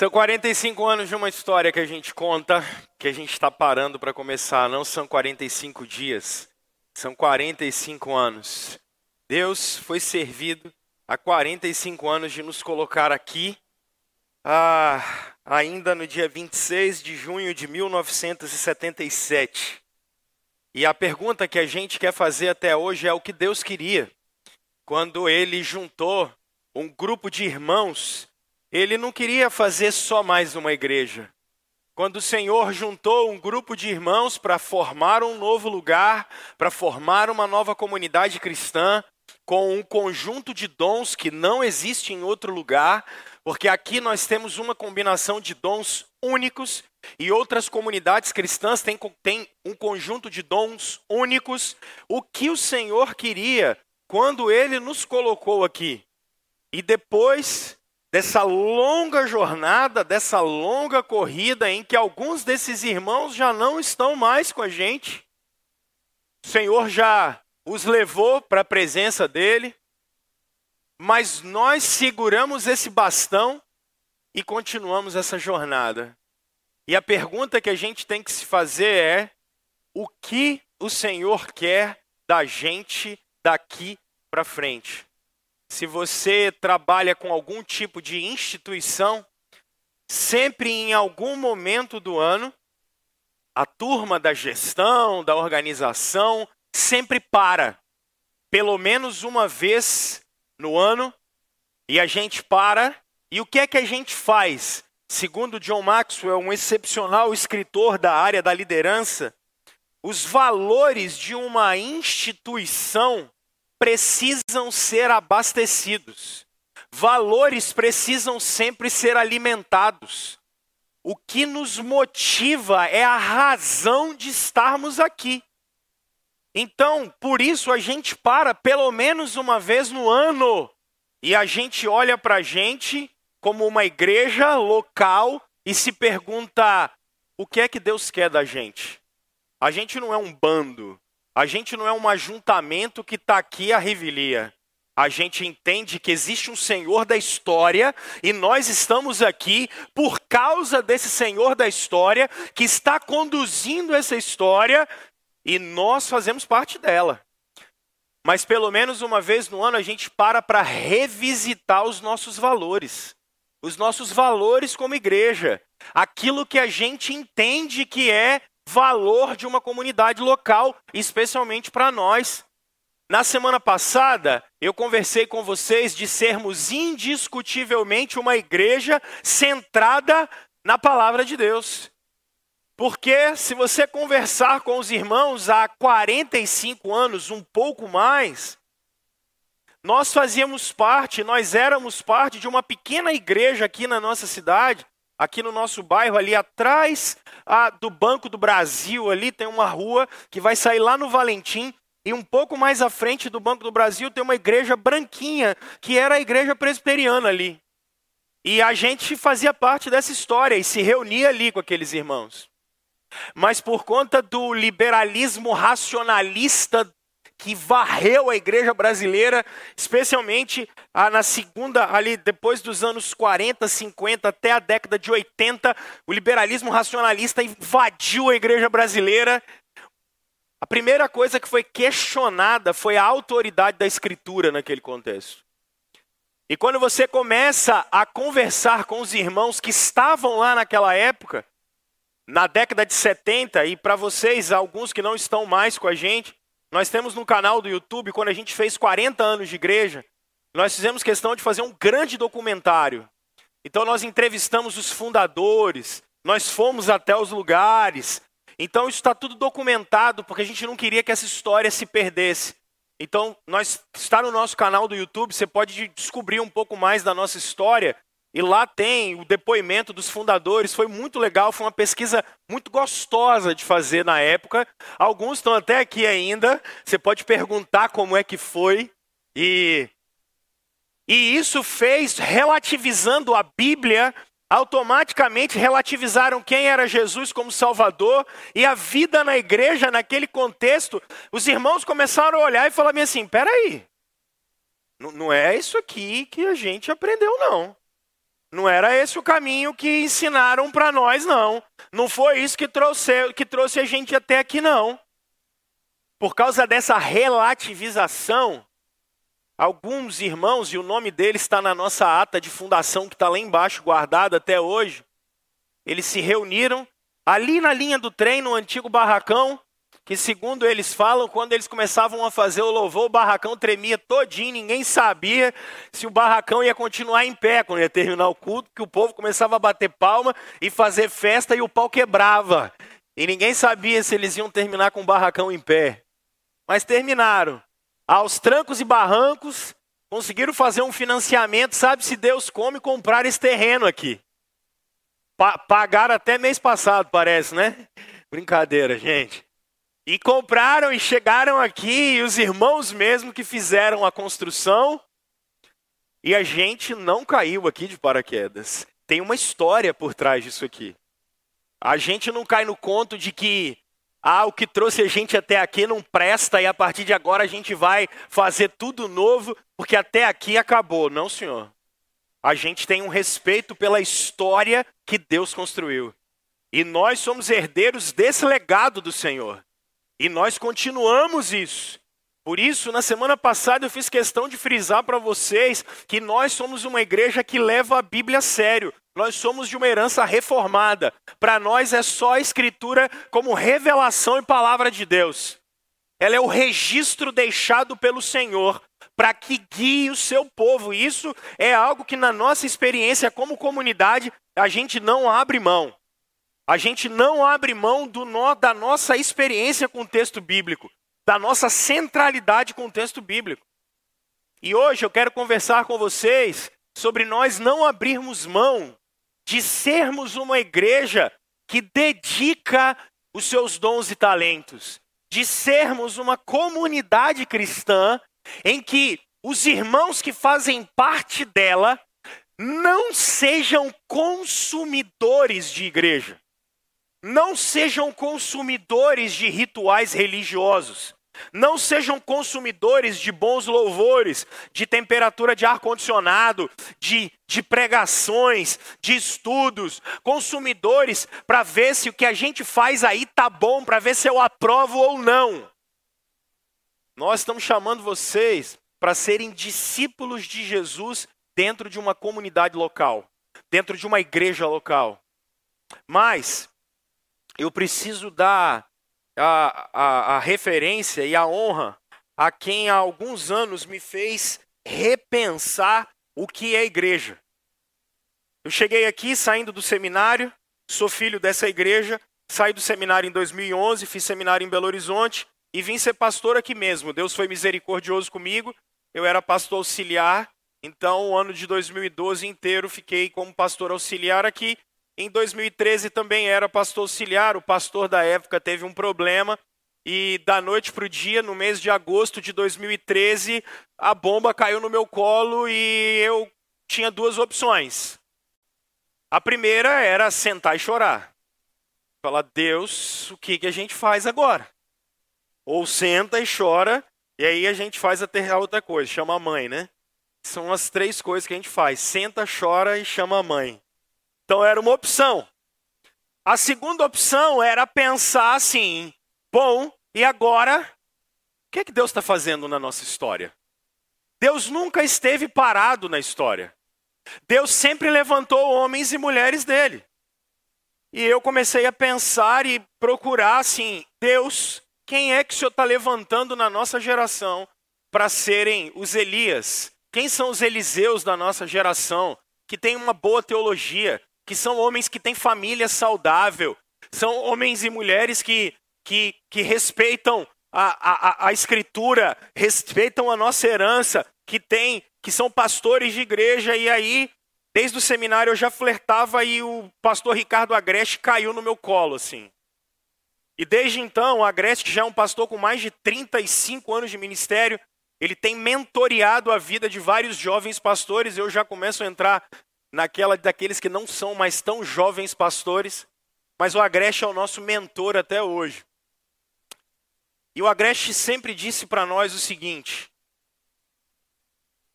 São 45 anos de uma história que a gente conta, que a gente está parando para começar. Não são 45 dias, são 45 anos. Deus foi servido há 45 anos de nos colocar aqui, ah, ainda no dia 26 de junho de 1977. E a pergunta que a gente quer fazer até hoje é o que Deus queria quando ele juntou um grupo de irmãos ele não queria fazer só mais uma igreja. Quando o Senhor juntou um grupo de irmãos para formar um novo lugar, para formar uma nova comunidade cristã, com um conjunto de dons que não existe em outro lugar, porque aqui nós temos uma combinação de dons únicos e outras comunidades cristãs têm, têm um conjunto de dons únicos. O que o Senhor queria quando ele nos colocou aqui? E depois dessa longa jornada, dessa longa corrida em que alguns desses irmãos já não estão mais com a gente. O Senhor já os levou para a presença dele, mas nós seguramos esse bastão e continuamos essa jornada. E a pergunta que a gente tem que se fazer é: o que o Senhor quer da gente daqui para frente? Se você trabalha com algum tipo de instituição, sempre em algum momento do ano, a turma da gestão, da organização, sempre para, pelo menos uma vez no ano, e a gente para, e o que é que a gente faz? Segundo John Maxwell, um excepcional escritor da área da liderança, os valores de uma instituição precisam ser abastecidos. Valores precisam sempre ser alimentados. O que nos motiva é a razão de estarmos aqui. Então, por isso a gente para pelo menos uma vez no ano e a gente olha para a gente como uma igreja local e se pergunta: o que é que Deus quer da gente? A gente não é um bando, a gente não é um ajuntamento que está aqui a revelia. A gente entende que existe um Senhor da história e nós estamos aqui por causa desse Senhor da história que está conduzindo essa história e nós fazemos parte dela. Mas pelo menos uma vez no ano a gente para para revisitar os nossos valores. Os nossos valores como igreja. Aquilo que a gente entende que é valor de uma comunidade local, especialmente para nós. Na semana passada, eu conversei com vocês de sermos indiscutivelmente uma igreja centrada na palavra de Deus. Porque se você conversar com os irmãos há 45 anos, um pouco mais, nós fazíamos parte, nós éramos parte de uma pequena igreja aqui na nossa cidade, aqui no nosso bairro, ali atrás ah, do Banco do Brasil, ali tem uma rua que vai sair lá no Valentim. E um pouco mais à frente do Banco do Brasil tem uma igreja branquinha, que era a igreja presbiteriana ali. E a gente fazia parte dessa história e se reunia ali com aqueles irmãos. Mas por conta do liberalismo racionalista que varreu a igreja brasileira, especialmente ah, na segunda, ali depois dos anos 40, 50 até a década de 80, o liberalismo racionalista invadiu a igreja brasileira. A primeira coisa que foi questionada foi a autoridade da escritura naquele contexto. E quando você começa a conversar com os irmãos que estavam lá naquela época, na década de 70, e para vocês, alguns que não estão mais com a gente, nós temos no canal do YouTube, quando a gente fez 40 anos de igreja, nós fizemos questão de fazer um grande documentário. Então nós entrevistamos os fundadores, nós fomos até os lugares. Então isso está tudo documentado, porque a gente não queria que essa história se perdesse. Então, nós está no nosso canal do YouTube, você pode descobrir um pouco mais da nossa história e lá tem o depoimento dos fundadores, foi muito legal, foi uma pesquisa muito gostosa de fazer na época. Alguns estão até aqui ainda, você pode perguntar como é que foi. E, e isso fez, relativizando a Bíblia, automaticamente relativizaram quem era Jesus como Salvador e a vida na igreja naquele contexto. Os irmãos começaram a olhar e falar assim: peraí, não, não é isso aqui que a gente aprendeu, não. Não era esse o caminho que ensinaram para nós, não. Não foi isso que trouxe, que trouxe a gente até aqui, não. Por causa dessa relativização, alguns irmãos, e o nome deles está na nossa ata de fundação, que está lá embaixo, guardado até hoje, eles se reuniram ali na linha do trem, no antigo barracão, que segundo eles falam, quando eles começavam a fazer o louvor, o barracão tremia todinho, ninguém sabia se o barracão ia continuar em pé quando ia terminar o culto, que o povo começava a bater palma e fazer festa e o pau quebrava. E ninguém sabia se eles iam terminar com o barracão em pé. Mas terminaram. Aos trancos e barrancos, conseguiram fazer um financiamento, sabe se Deus come comprar esse terreno aqui. Pa pagaram até mês passado, parece, né? Brincadeira, gente. E compraram e chegaram aqui, e os irmãos mesmo que fizeram a construção, e a gente não caiu aqui de paraquedas. Tem uma história por trás disso aqui. A gente não cai no conto de que ah, o que trouxe a gente até aqui não presta e a partir de agora a gente vai fazer tudo novo, porque até aqui acabou. Não, senhor. A gente tem um respeito pela história que Deus construiu. E nós somos herdeiros desse legado do Senhor. E nós continuamos isso. Por isso, na semana passada eu fiz questão de frisar para vocês que nós somos uma igreja que leva a Bíblia a sério. Nós somos de uma herança reformada. Para nós é só a escritura como revelação e palavra de Deus. Ela é o registro deixado pelo Senhor para que guie o seu povo. Isso é algo que na nossa experiência como comunidade a gente não abre mão. A gente não abre mão do nó, da nossa experiência com o texto bíblico, da nossa centralidade com o texto bíblico. E hoje eu quero conversar com vocês sobre nós não abrirmos mão de sermos uma igreja que dedica os seus dons e talentos, de sermos uma comunidade cristã em que os irmãos que fazem parte dela não sejam consumidores de igreja. Não sejam consumidores de rituais religiosos. Não sejam consumidores de bons louvores, de temperatura de ar-condicionado, de, de pregações, de estudos. Consumidores para ver se o que a gente faz aí tá bom, para ver se eu aprovo ou não. Nós estamos chamando vocês para serem discípulos de Jesus dentro de uma comunidade local, dentro de uma igreja local. Mas eu preciso dar a, a, a referência e a honra a quem há alguns anos me fez repensar o que é igreja. Eu cheguei aqui saindo do seminário, sou filho dessa igreja, saí do seminário em 2011, fiz seminário em Belo Horizonte e vim ser pastor aqui mesmo. Deus foi misericordioso comigo, eu era pastor auxiliar, então o ano de 2012 inteiro fiquei como pastor auxiliar aqui em 2013 também era pastor auxiliar, o pastor da época teve um problema e da noite para o dia, no mês de agosto de 2013, a bomba caiu no meu colo e eu tinha duas opções. A primeira era sentar e chorar. Falar, Deus, o que, que a gente faz agora? Ou senta e chora, e aí a gente faz a outra coisa, chama a mãe, né? São as três coisas que a gente faz: senta, chora e chama a mãe. Então era uma opção. A segunda opção era pensar assim: bom, e agora? O que, é que Deus está fazendo na nossa história? Deus nunca esteve parado na história. Deus sempre levantou homens e mulheres dele. E eu comecei a pensar e procurar assim: Deus, quem é que o Senhor está levantando na nossa geração para serem os Elias? Quem são os Eliseus da nossa geração que tem uma boa teologia, que são homens que têm família saudável, são homens e mulheres que, que, que respeitam a, a, a escritura, respeitam a nossa herança, que tem, que são pastores de igreja, e aí, desde o seminário eu já flertava e o pastor Ricardo Agreste caiu no meu colo, assim. E desde então, o Agreste, já é um pastor com mais de 35 anos de ministério, ele tem mentoreado a vida de vários jovens pastores. Eu já começo a entrar naquela daqueles que não são mais tão jovens pastores, mas o Agreste é o nosso mentor até hoje. E o Agreste sempre disse para nós o seguinte: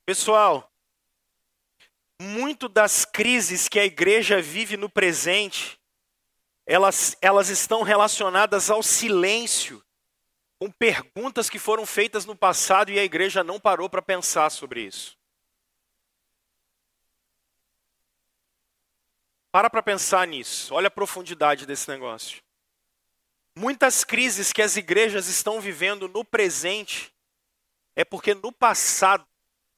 Pessoal, muito das crises que a igreja vive no presente, elas, elas estão relacionadas ao silêncio, com perguntas que foram feitas no passado e a igreja não parou para pensar sobre isso. Para para pensar nisso, olha a profundidade desse negócio. Muitas crises que as igrejas estão vivendo no presente é porque no passado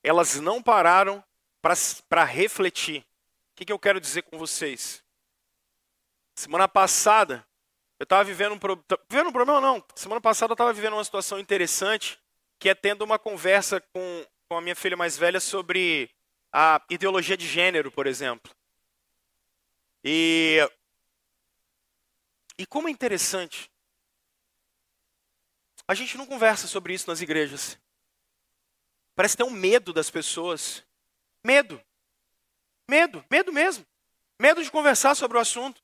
elas não pararam para refletir. O que, que eu quero dizer com vocês? Semana passada, eu estava vivendo um, pro... vivendo um problema, não. Semana passada eu estava vivendo uma situação interessante, que é tendo uma conversa com, com a minha filha mais velha sobre a ideologia de gênero, por exemplo. E, e como é interessante. A gente não conversa sobre isso nas igrejas. Parece ter um medo das pessoas. Medo. Medo, medo mesmo. Medo de conversar sobre o assunto.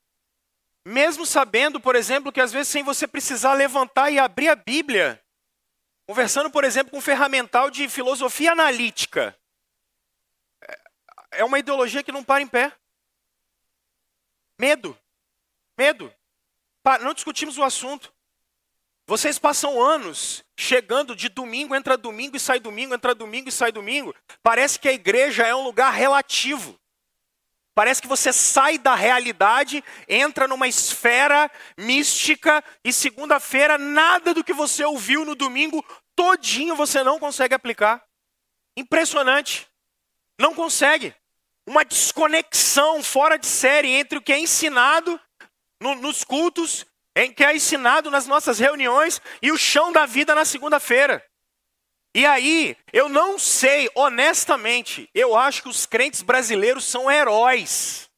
Mesmo sabendo, por exemplo, que às vezes sem você precisar levantar e abrir a Bíblia, conversando, por exemplo, com um ferramental de filosofia analítica, é, é uma ideologia que não para em pé. Medo. Medo. Não discutimos o assunto. Vocês passam anos chegando de domingo, entra domingo e sai domingo, entra domingo e sai domingo. Parece que a igreja é um lugar relativo. Parece que você sai da realidade, entra numa esfera mística e segunda-feira nada do que você ouviu no domingo todinho você não consegue aplicar. Impressionante. Não consegue. Uma desconexão fora de série entre o que é ensinado no, nos cultos em que é ensinado nas nossas reuniões e o chão da vida na segunda-feira. E aí, eu não sei, honestamente, eu acho que os crentes brasileiros são heróis.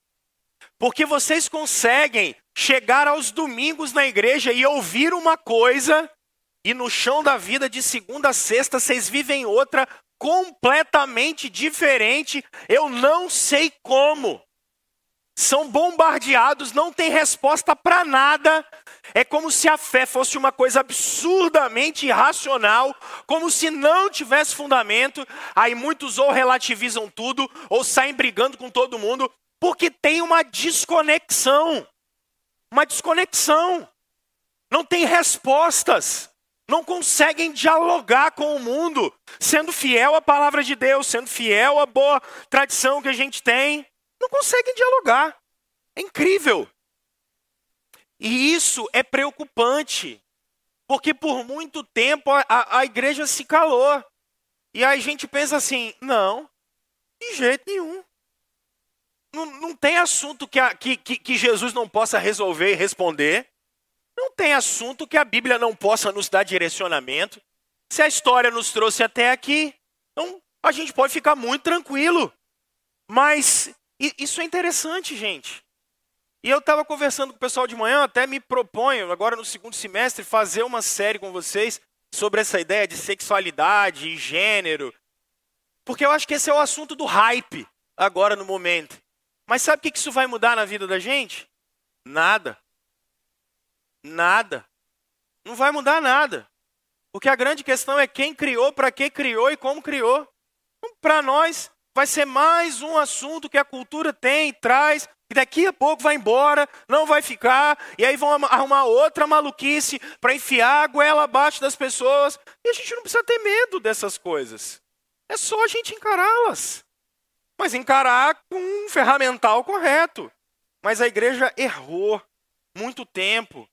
Porque vocês conseguem chegar aos domingos na igreja e ouvir uma coisa, e no chão da vida de segunda a sexta vocês vivem outra completamente diferente. Eu não sei como. São bombardeados, não tem resposta para nada, é como se a fé fosse uma coisa absurdamente irracional, como se não tivesse fundamento. Aí muitos ou relativizam tudo, ou saem brigando com todo mundo, porque tem uma desconexão. Uma desconexão. Não tem respostas. Não conseguem dialogar com o mundo, sendo fiel à palavra de Deus, sendo fiel à boa tradição que a gente tem. Não conseguem dialogar. É incrível. E isso é preocupante, porque por muito tempo a, a igreja se calou. E aí a gente pensa assim: não, de jeito nenhum. Não, não tem assunto que, a, que, que, que Jesus não possa resolver e responder. Não tem assunto que a Bíblia não possa nos dar direcionamento. Se a história nos trouxe até aqui, então a gente pode ficar muito tranquilo. Mas isso é interessante, gente. E eu estava conversando com o pessoal de manhã, até me proponho, agora no segundo semestre, fazer uma série com vocês sobre essa ideia de sexualidade e gênero. Porque eu acho que esse é o assunto do hype agora no momento. Mas sabe o que isso vai mudar na vida da gente? Nada. Nada. Não vai mudar nada. Porque a grande questão é quem criou, para que criou e como criou. Então, para nós, vai ser mais um assunto que a cultura tem traz e daqui a pouco vai embora, não vai ficar, e aí vão arrumar outra maluquice para enfiar a goela abaixo das pessoas. E a gente não precisa ter medo dessas coisas. É só a gente encará-las. Mas encarar com um ferramental correto. Mas a igreja errou muito tempo.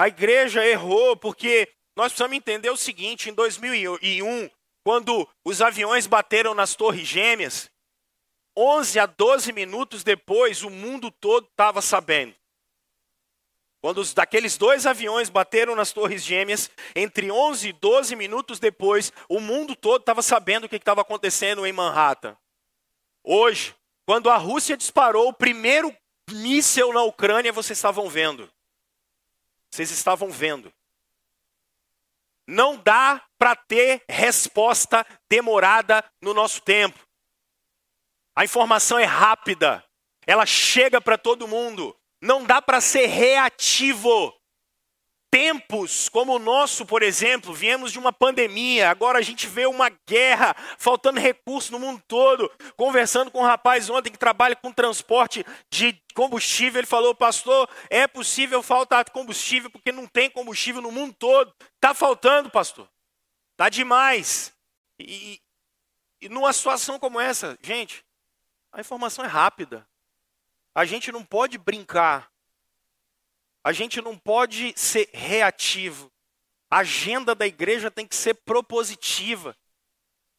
A igreja errou porque nós precisamos entender o seguinte: em 2001, quando os aviões bateram nas Torres Gêmeas, 11 a 12 minutos depois, o mundo todo estava sabendo. Quando os, daqueles dois aviões bateram nas Torres Gêmeas, entre 11 e 12 minutos depois, o mundo todo estava sabendo o que estava acontecendo em Manhattan. Hoje, quando a Rússia disparou o primeiro míssel na Ucrânia, vocês estavam vendo. Vocês estavam vendo. Não dá para ter resposta demorada no nosso tempo. A informação é rápida, ela chega para todo mundo. Não dá para ser reativo. Tempos como o nosso, por exemplo, viemos de uma pandemia, agora a gente vê uma guerra, faltando recursos no mundo todo. Conversando com um rapaz ontem que trabalha com transporte de combustível, ele falou: Pastor, é possível faltar combustível porque não tem combustível no mundo todo. Está faltando, pastor. Está demais. E, e numa situação como essa, gente, a informação é rápida. A gente não pode brincar a gente não pode ser reativo. A agenda da igreja tem que ser propositiva.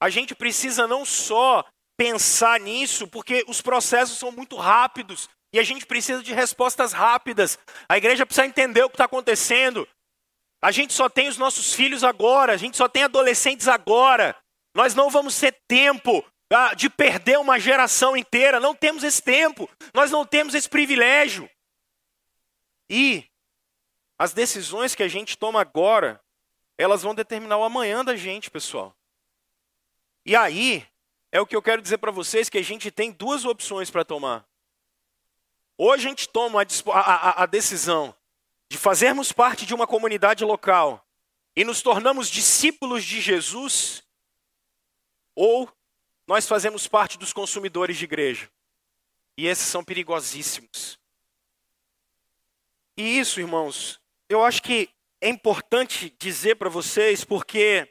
A gente precisa não só pensar nisso, porque os processos são muito rápidos e a gente precisa de respostas rápidas. A igreja precisa entender o que está acontecendo. A gente só tem os nossos filhos agora, a gente só tem adolescentes agora. Nós não vamos ter tempo ah, de perder uma geração inteira, não temos esse tempo, nós não temos esse privilégio. E as decisões que a gente toma agora, elas vão determinar o amanhã da gente, pessoal. E aí, é o que eu quero dizer para vocês, que a gente tem duas opções para tomar. Ou a gente toma a, a, a decisão de fazermos parte de uma comunidade local e nos tornamos discípulos de Jesus, ou nós fazemos parte dos consumidores de igreja. E esses são perigosíssimos. E isso, irmãos, eu acho que é importante dizer para vocês, porque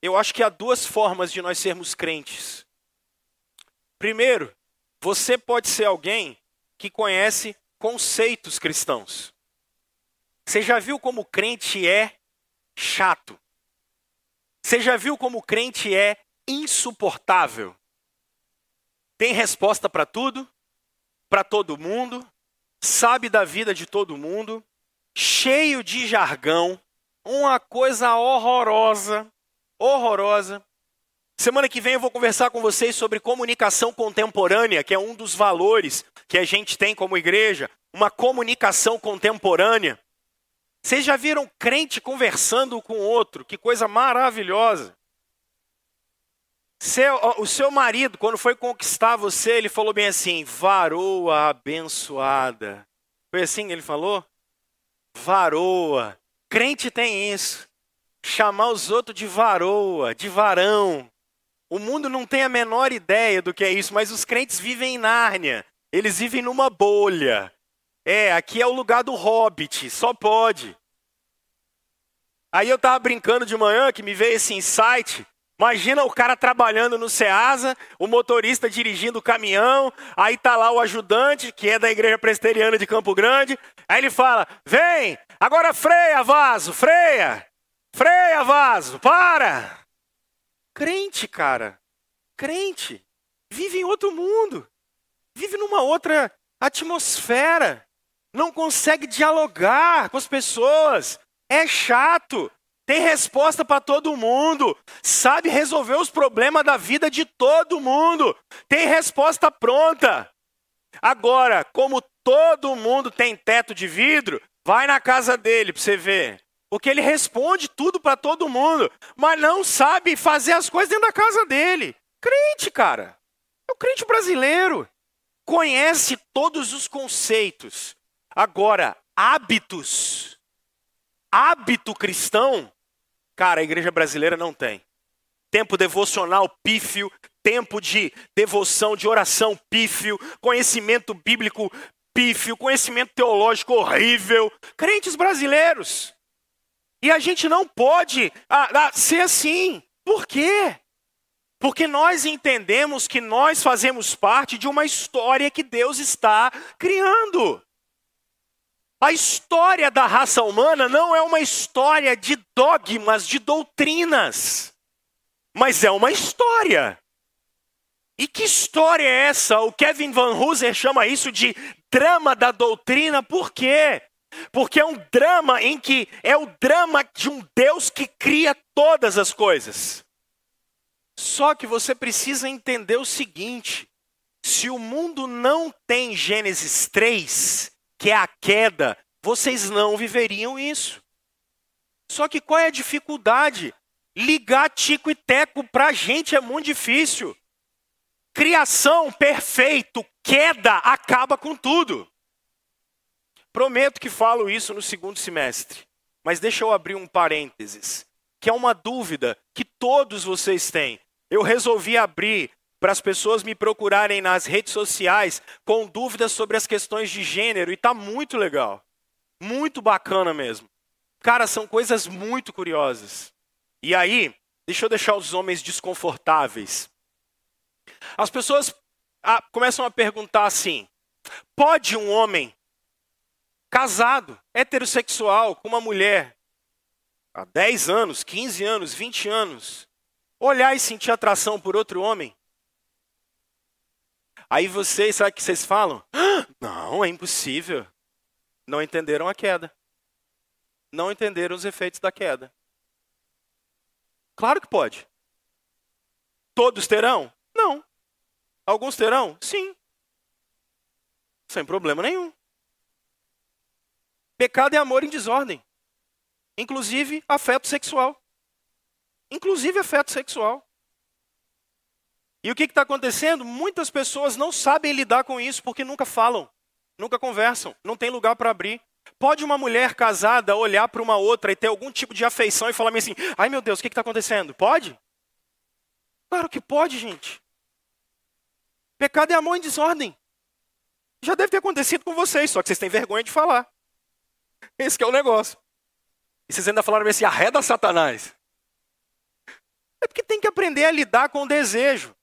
eu acho que há duas formas de nós sermos crentes. Primeiro, você pode ser alguém que conhece conceitos cristãos. Você já viu como crente é chato? Você já viu como crente é insuportável? Tem resposta para tudo, para todo mundo, sabe da vida de todo mundo, cheio de jargão, uma coisa horrorosa, horrorosa. Semana que vem eu vou conversar com vocês sobre comunicação contemporânea, que é um dos valores que a gente tem como igreja, uma comunicação contemporânea. Vocês já viram crente conversando com outro? Que coisa maravilhosa. Seu, o seu marido, quando foi conquistar você, ele falou bem assim: varoa abençoada. Foi assim que ele falou? Varoa. Crente tem isso. Chamar os outros de varoa, de varão. O mundo não tem a menor ideia do que é isso, mas os crentes vivem em Nárnia. Eles vivem numa bolha. É, aqui é o lugar do hobbit, só pode. Aí eu tava brincando de manhã que me veio esse insight Imagina o cara trabalhando no Ceasa, o motorista dirigindo o caminhão, aí tá lá o ajudante, que é da igreja presbiteriana de Campo Grande, aí ele fala: "Vem, agora freia, vaso, freia. Freia, vaso, para". Crente, cara. Crente vive em outro mundo. Vive numa outra atmosfera. Não consegue dialogar com as pessoas. É chato tem resposta para todo mundo, sabe resolver os problemas da vida de todo mundo, tem resposta pronta. Agora, como todo mundo tem teto de vidro, vai na casa dele para você ver. Porque ele responde tudo para todo mundo, mas não sabe fazer as coisas dentro da casa dele. Crente, cara. É o crente brasileiro. Conhece todos os conceitos. Agora, hábitos hábito cristão, cara, a igreja brasileira não tem. Tempo devocional pífio, tempo de devoção, de oração pífio, conhecimento bíblico pífio, conhecimento teológico horrível. Crentes brasileiros. E a gente não pode ah, ah, ser assim. Por quê? Porque nós entendemos que nós fazemos parte de uma história que Deus está criando. A história da raça humana não é uma história de dogmas, de doutrinas, mas é uma história. E que história é essa? O Kevin Van Hooser chama isso de drama da doutrina, por quê? Porque é um drama em que é o drama de um Deus que cria todas as coisas. Só que você precisa entender o seguinte: se o mundo não tem Gênesis 3, que é a queda, vocês não viveriam isso. Só que qual é a dificuldade? Ligar Tico e Teco para a gente é muito difícil. Criação, perfeito, queda, acaba com tudo. Prometo que falo isso no segundo semestre. mas deixa eu abrir um parênteses, que é uma dúvida que todos vocês têm. Eu resolvi abrir para as pessoas me procurarem nas redes sociais com dúvidas sobre as questões de gênero e tá muito legal. Muito bacana mesmo. Cara, são coisas muito curiosas. E aí, deixa eu deixar os homens desconfortáveis. As pessoas ah, começam a perguntar assim: pode um homem casado, heterossexual, com uma mulher, há 10 anos, 15 anos, 20 anos, olhar e sentir atração por outro homem? Aí vocês, sabe o que vocês falam? Ah, não, é impossível. Não entenderam a queda. Não entenderam os efeitos da queda. Claro que pode. Todos terão? Não. Alguns terão? Sim. Sem problema nenhum. Pecado é amor em desordem. Inclusive afeto sexual. Inclusive afeto sexual. E o que está acontecendo? Muitas pessoas não sabem lidar com isso porque nunca falam, nunca conversam, não tem lugar para abrir. Pode uma mulher casada olhar para uma outra e ter algum tipo de afeição e falar assim: ai meu Deus, o que está acontecendo? Pode? Claro que pode, gente. Pecado é amor em desordem. Já deve ter acontecido com vocês, só que vocês têm vergonha de falar. Esse é o negócio. E vocês ainda falaram assim, arreda Satanás. É porque tem que aprender a lidar com o desejo.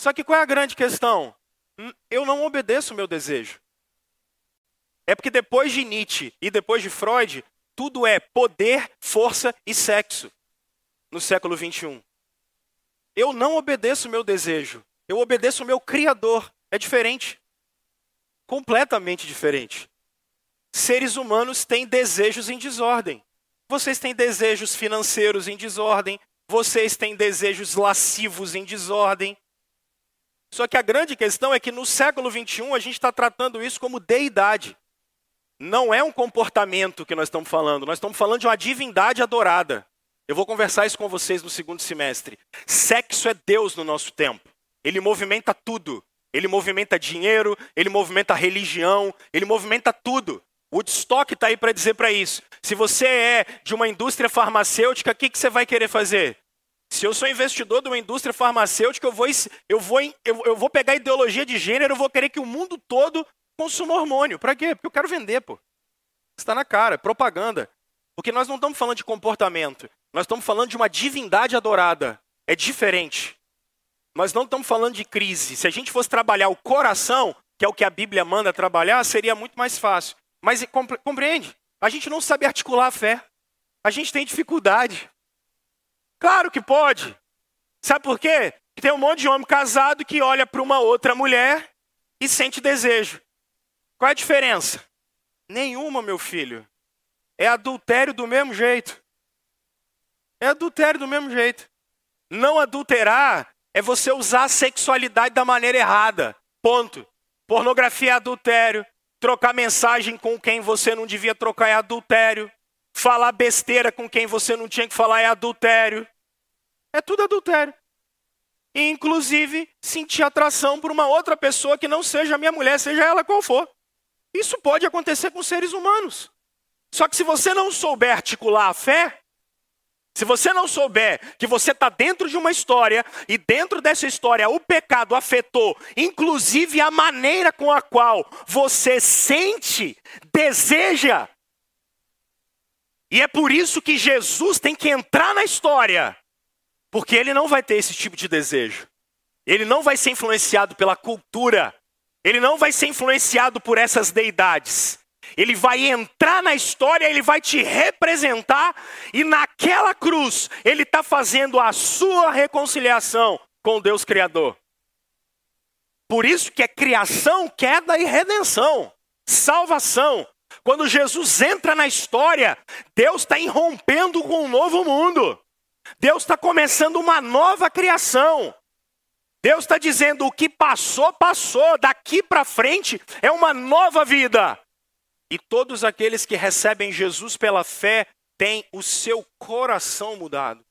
Só que qual é a grande questão? Hum, eu não obedeço o meu desejo. É porque depois de Nietzsche e depois de Freud, tudo é poder, força e sexo no século 21. Eu não obedeço o meu desejo, eu obedeço o meu Criador. É diferente. Completamente diferente. Seres humanos têm desejos em desordem. Vocês têm desejos financeiros em desordem, vocês têm desejos lascivos em desordem, só que a grande questão é que no século 21 a gente está tratando isso como deidade. Não é um comportamento que nós estamos falando, nós estamos falando de uma divindade adorada. Eu vou conversar isso com vocês no segundo semestre. Sexo é Deus no nosso tempo. Ele movimenta tudo. Ele movimenta dinheiro, ele movimenta religião, ele movimenta tudo. Woodstock está aí para dizer para isso. Se você é de uma indústria farmacêutica, o que, que você vai querer fazer? Se eu sou investidor de uma indústria farmacêutica, eu vou, eu vou, eu, eu vou pegar ideologia de gênero, eu vou querer que o mundo todo consuma hormônio. Para quê? Porque eu quero vender, pô. Está na cara, é propaganda. Porque nós não estamos falando de comportamento, nós estamos falando de uma divindade adorada. É diferente. Nós não estamos falando de crise. Se a gente fosse trabalhar o coração, que é o que a Bíblia manda trabalhar, seria muito mais fácil. Mas compreende? A gente não sabe articular a fé. A gente tem dificuldade. Claro que pode. Sabe por quê? Tem um monte de homem casado que olha para uma outra mulher e sente desejo. Qual é a diferença? Nenhuma, meu filho. É adultério do mesmo jeito. É adultério do mesmo jeito. Não adulterar é você usar a sexualidade da maneira errada. Ponto. Pornografia é adultério. Trocar mensagem com quem você não devia trocar é adultério. Falar besteira com quem você não tinha que falar é adultério. É tudo adultério. E, inclusive, sentir atração por uma outra pessoa que não seja minha mulher, seja ela qual for. Isso pode acontecer com seres humanos. Só que se você não souber articular a fé, se você não souber que você está dentro de uma história e dentro dessa história o pecado afetou, inclusive a maneira com a qual você sente, deseja, e é por isso que Jesus tem que entrar na história, porque ele não vai ter esse tipo de desejo. Ele não vai ser influenciado pela cultura. Ele não vai ser influenciado por essas deidades. Ele vai entrar na história, ele vai te representar, e naquela cruz, ele está fazendo a sua reconciliação com Deus Criador. Por isso que é criação, queda e redenção, salvação. Quando Jesus entra na história, Deus está irrompendo com um novo mundo. Deus está começando uma nova criação. Deus está dizendo: o que passou, passou, daqui para frente é uma nova vida. E todos aqueles que recebem Jesus pela fé têm o seu coração mudado.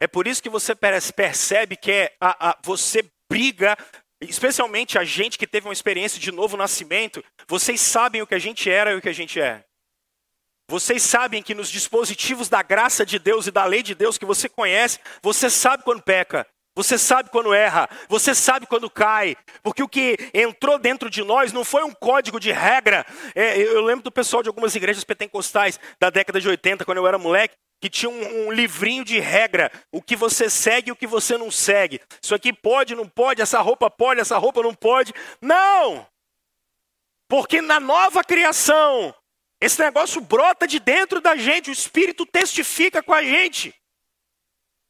É por isso que você percebe que é a, a, você briga Especialmente a gente que teve uma experiência de novo nascimento, vocês sabem o que a gente era e o que a gente é. Vocês sabem que nos dispositivos da graça de Deus e da lei de Deus que você conhece, você sabe quando peca, você sabe quando erra, você sabe quando cai, porque o que entrou dentro de nós não foi um código de regra. É, eu lembro do pessoal de algumas igrejas pentecostais da década de 80, quando eu era moleque, que tinha um, um, livrinho de regra, o que você segue e o que você não segue. Isso aqui pode, não pode, essa roupa pode, essa roupa não pode. Não! Porque na nova criação, esse negócio brota de dentro da gente, o Espírito testifica com a gente.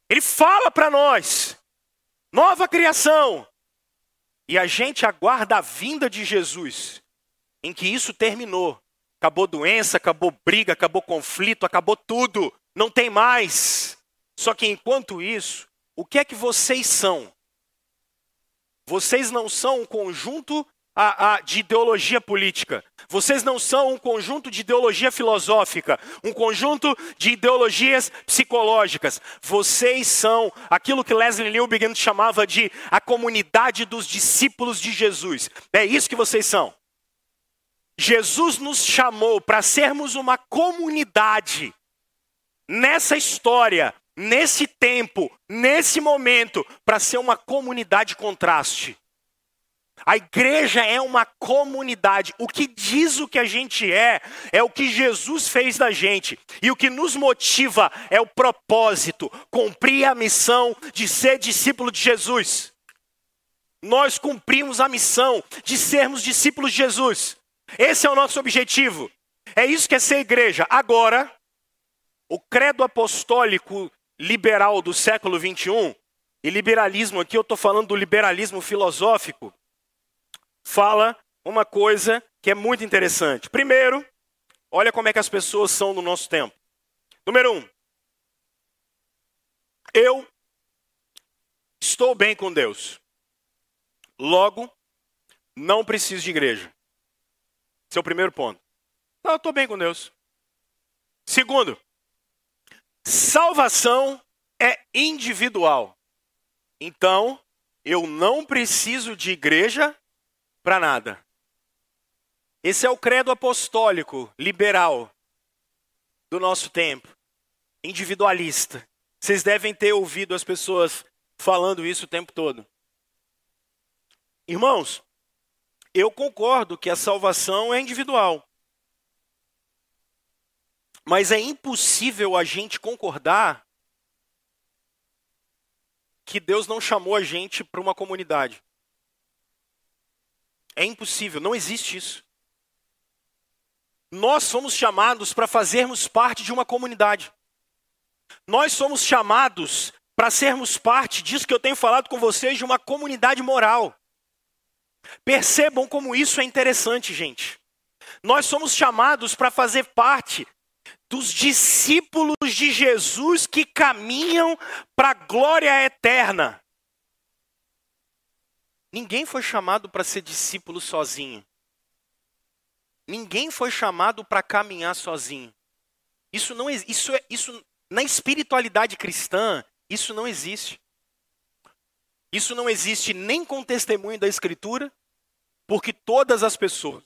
Ele fala para nós. Nova criação. E a gente aguarda a vinda de Jesus, em que isso terminou. Acabou doença, acabou briga, acabou conflito, acabou tudo. Não tem mais. Só que enquanto isso, o que é que vocês são? Vocês não são um conjunto a, a, de ideologia política. Vocês não são um conjunto de ideologia filosófica, um conjunto de ideologias psicológicas. Vocês são aquilo que Leslie Newbegin chamava de a comunidade dos discípulos de Jesus. É isso que vocês são. Jesus nos chamou para sermos uma comunidade nessa história, nesse tempo, nesse momento, para ser uma comunidade contraste. A igreja é uma comunidade. O que diz o que a gente é, é o que Jesus fez da gente. E o que nos motiva é o propósito, cumprir a missão de ser discípulo de Jesus. Nós cumprimos a missão de sermos discípulos de Jesus. Esse é o nosso objetivo. É isso que é ser igreja. Agora, o credo apostólico liberal do século 21, e liberalismo aqui eu estou falando do liberalismo filosófico, fala uma coisa que é muito interessante. Primeiro, olha como é que as pessoas são no nosso tempo. Número um, eu estou bem com Deus. Logo, não preciso de igreja. Esse é o primeiro ponto. Não, eu estou bem com Deus. Segundo, salvação é individual. Então, eu não preciso de igreja para nada. Esse é o credo apostólico, liberal, do nosso tempo, individualista. Vocês devem ter ouvido as pessoas falando isso o tempo todo. Irmãos, eu concordo que a salvação é individual. Mas é impossível a gente concordar que Deus não chamou a gente para uma comunidade. É impossível, não existe isso. Nós somos chamados para fazermos parte de uma comunidade. Nós somos chamados para sermos parte disso que eu tenho falado com vocês, de uma comunidade moral. Percebam como isso é interessante, gente. Nós somos chamados para fazer parte dos discípulos de Jesus que caminham para a glória eterna. Ninguém foi chamado para ser discípulo sozinho. Ninguém foi chamado para caminhar sozinho. Isso não isso é isso na espiritualidade cristã, isso não existe. Isso não existe nem com testemunho da escritura, porque todas as pessoas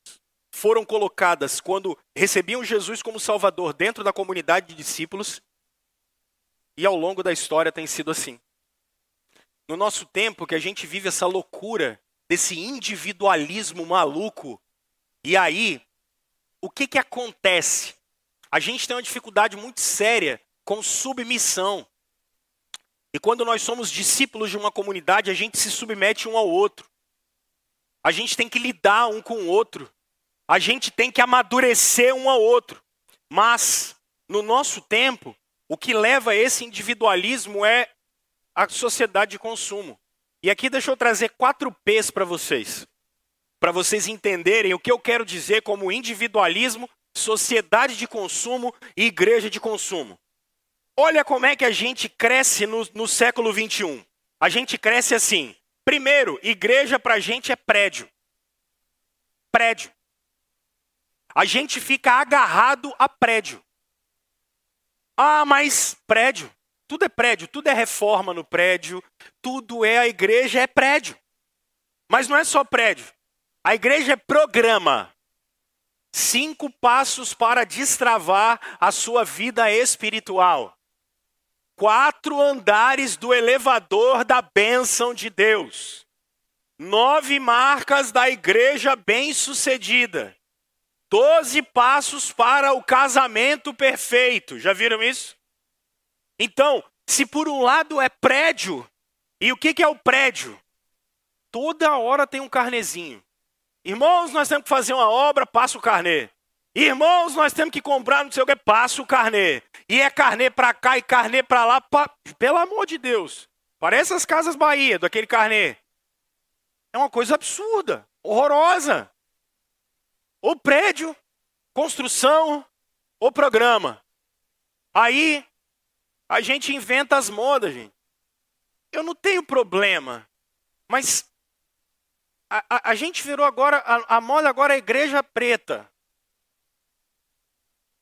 foram colocadas quando recebiam Jesus como Salvador dentro da comunidade de discípulos, e ao longo da história tem sido assim no nosso tempo que a gente vive essa loucura desse individualismo maluco. E aí, o que que acontece? A gente tem uma dificuldade muito séria com submissão. E quando nós somos discípulos de uma comunidade, a gente se submete um ao outro. A gente tem que lidar um com o outro. A gente tem que amadurecer um ao outro. Mas, no nosso tempo, o que leva a esse individualismo é a sociedade de consumo. E aqui deixa eu trazer quatro P's para vocês, para vocês entenderem o que eu quero dizer como individualismo, sociedade de consumo e igreja de consumo. Olha como é que a gente cresce no, no século 21. A gente cresce assim. Primeiro, igreja para a gente é prédio. Prédio. A gente fica agarrado a prédio. Ah, mas prédio. Tudo é prédio, tudo é reforma no prédio, tudo é a igreja, é prédio. Mas não é só prédio. A igreja é programa. cinco passos para destravar a sua vida espiritual. Quatro andares do elevador da bênção de Deus. Nove marcas da igreja bem-sucedida. Doze passos para o casamento perfeito. Já viram isso? Então, se por um lado é prédio, e o que, é o prédio? Toda hora tem um carnezinho. Irmãos, nós temos que fazer uma obra, passa o carnê. Irmãos, nós temos que comprar, não sei o que, passa o carnê. E é carnê para cá e carnê para lá, pra... pelo amor de Deus. Parece as casas Bahia, daquele carnê. É uma coisa absurda, horrorosa. Ou prédio, construção, ou programa. Aí a gente inventa as modas, gente. Eu não tenho problema, mas a, a, a gente virou agora, a, a moda agora é igreja preta.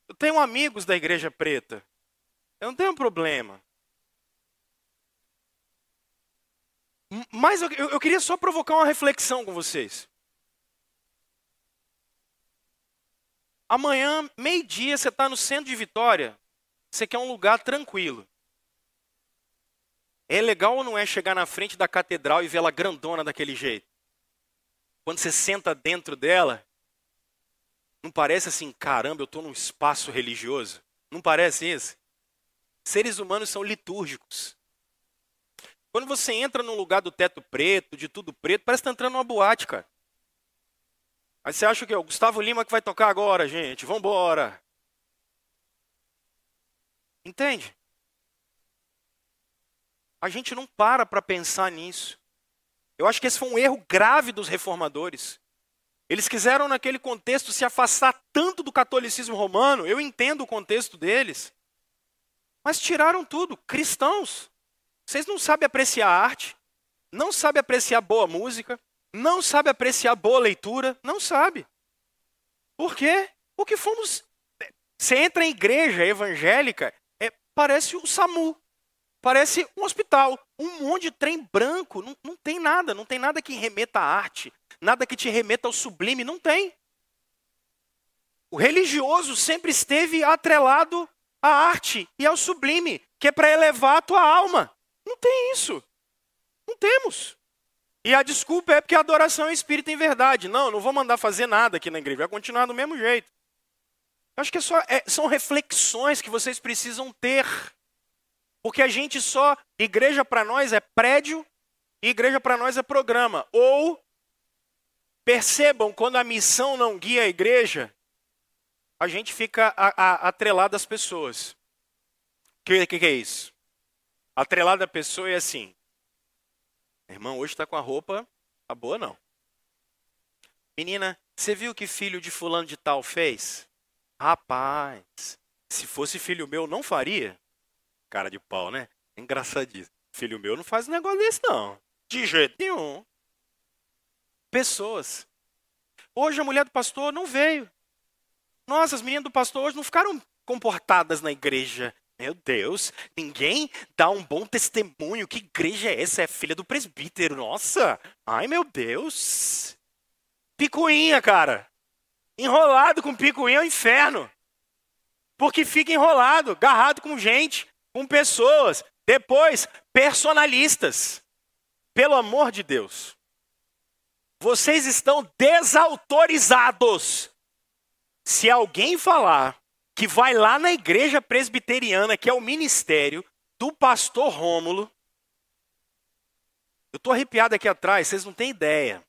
Eu tenho amigos da igreja preta. Eu não tenho problema. Mas eu, eu, queria só provocar uma reflexão com vocês. Amanhã, meio-dia, você está no centro de Vitória. Você quer um lugar tranquilo. É legal ou não é chegar na frente da catedral e ver ela grandona daquele jeito? Quando você senta dentro dela, não parece assim, caramba, eu estou num espaço religioso? Não parece isso? Seres humanos são litúrgicos. Quando você entra num lugar do teto preto, de tudo preto, parece que está entrando numa boate, cara. Aí você acha que é o Gustavo Lima que vai tocar agora, gente? Vambora. Entende? A gente não para para pensar nisso. Eu acho que esse foi um erro grave dos reformadores. Eles quiseram, naquele contexto, se afastar tanto do catolicismo romano, eu entendo o contexto deles, mas tiraram tudo. Cristãos, vocês não sabem apreciar arte, não sabem apreciar boa música, não sabem apreciar boa leitura, não sabe. Por quê? Porque fomos. Você entra em igreja evangélica, é, parece o SAMU. Parece um hospital. Um monte de trem branco. Não, não tem nada. Não tem nada que remeta à arte. Nada que te remeta ao sublime. Não tem. O religioso sempre esteve atrelado à arte e ao sublime, que é para elevar a tua alma. Não tem isso. Não temos. E a desculpa é porque a adoração é espírito em verdade. Não, não vou mandar fazer nada aqui na igreja, vai continuar do mesmo jeito. Eu acho que é só, é, são reflexões que vocês precisam ter porque a gente só, igreja para nós é prédio, e igreja para nós é programa. Ou, percebam, quando a missão não guia a igreja, a gente fica a, a, atrelado às pessoas. O que, que, que, é isso? Atrelado à pessoa é assim. Irmão, hoje está com a roupa, tá boa não. Menina, você viu que filho de fulano de tal fez? Rapaz, se fosse filho meu, não faria cara de pau, né? Engraçadíssimo. Filho meu não faz um negócio desse, não. De jeito nenhum. Pessoas. Hoje a mulher do pastor não veio. Nossa, as meninas do pastor hoje não ficaram comportadas na igreja. Meu Deus, ninguém dá um bom testemunho. Que igreja é essa? É filha do presbítero. Nossa, ai meu Deus. Picuinha, cara. Enrolado com picuinha é o inferno. Porque fica enrolado, agarrado com gente com pessoas, depois personalistas. Pelo amor de Deus. Vocês estão desautorizados. Se alguém falar que vai lá na igreja presbiteriana, que é o ministério do pastor Rômulo, eu estou arrepiado aqui atrás, vocês não têm ideia.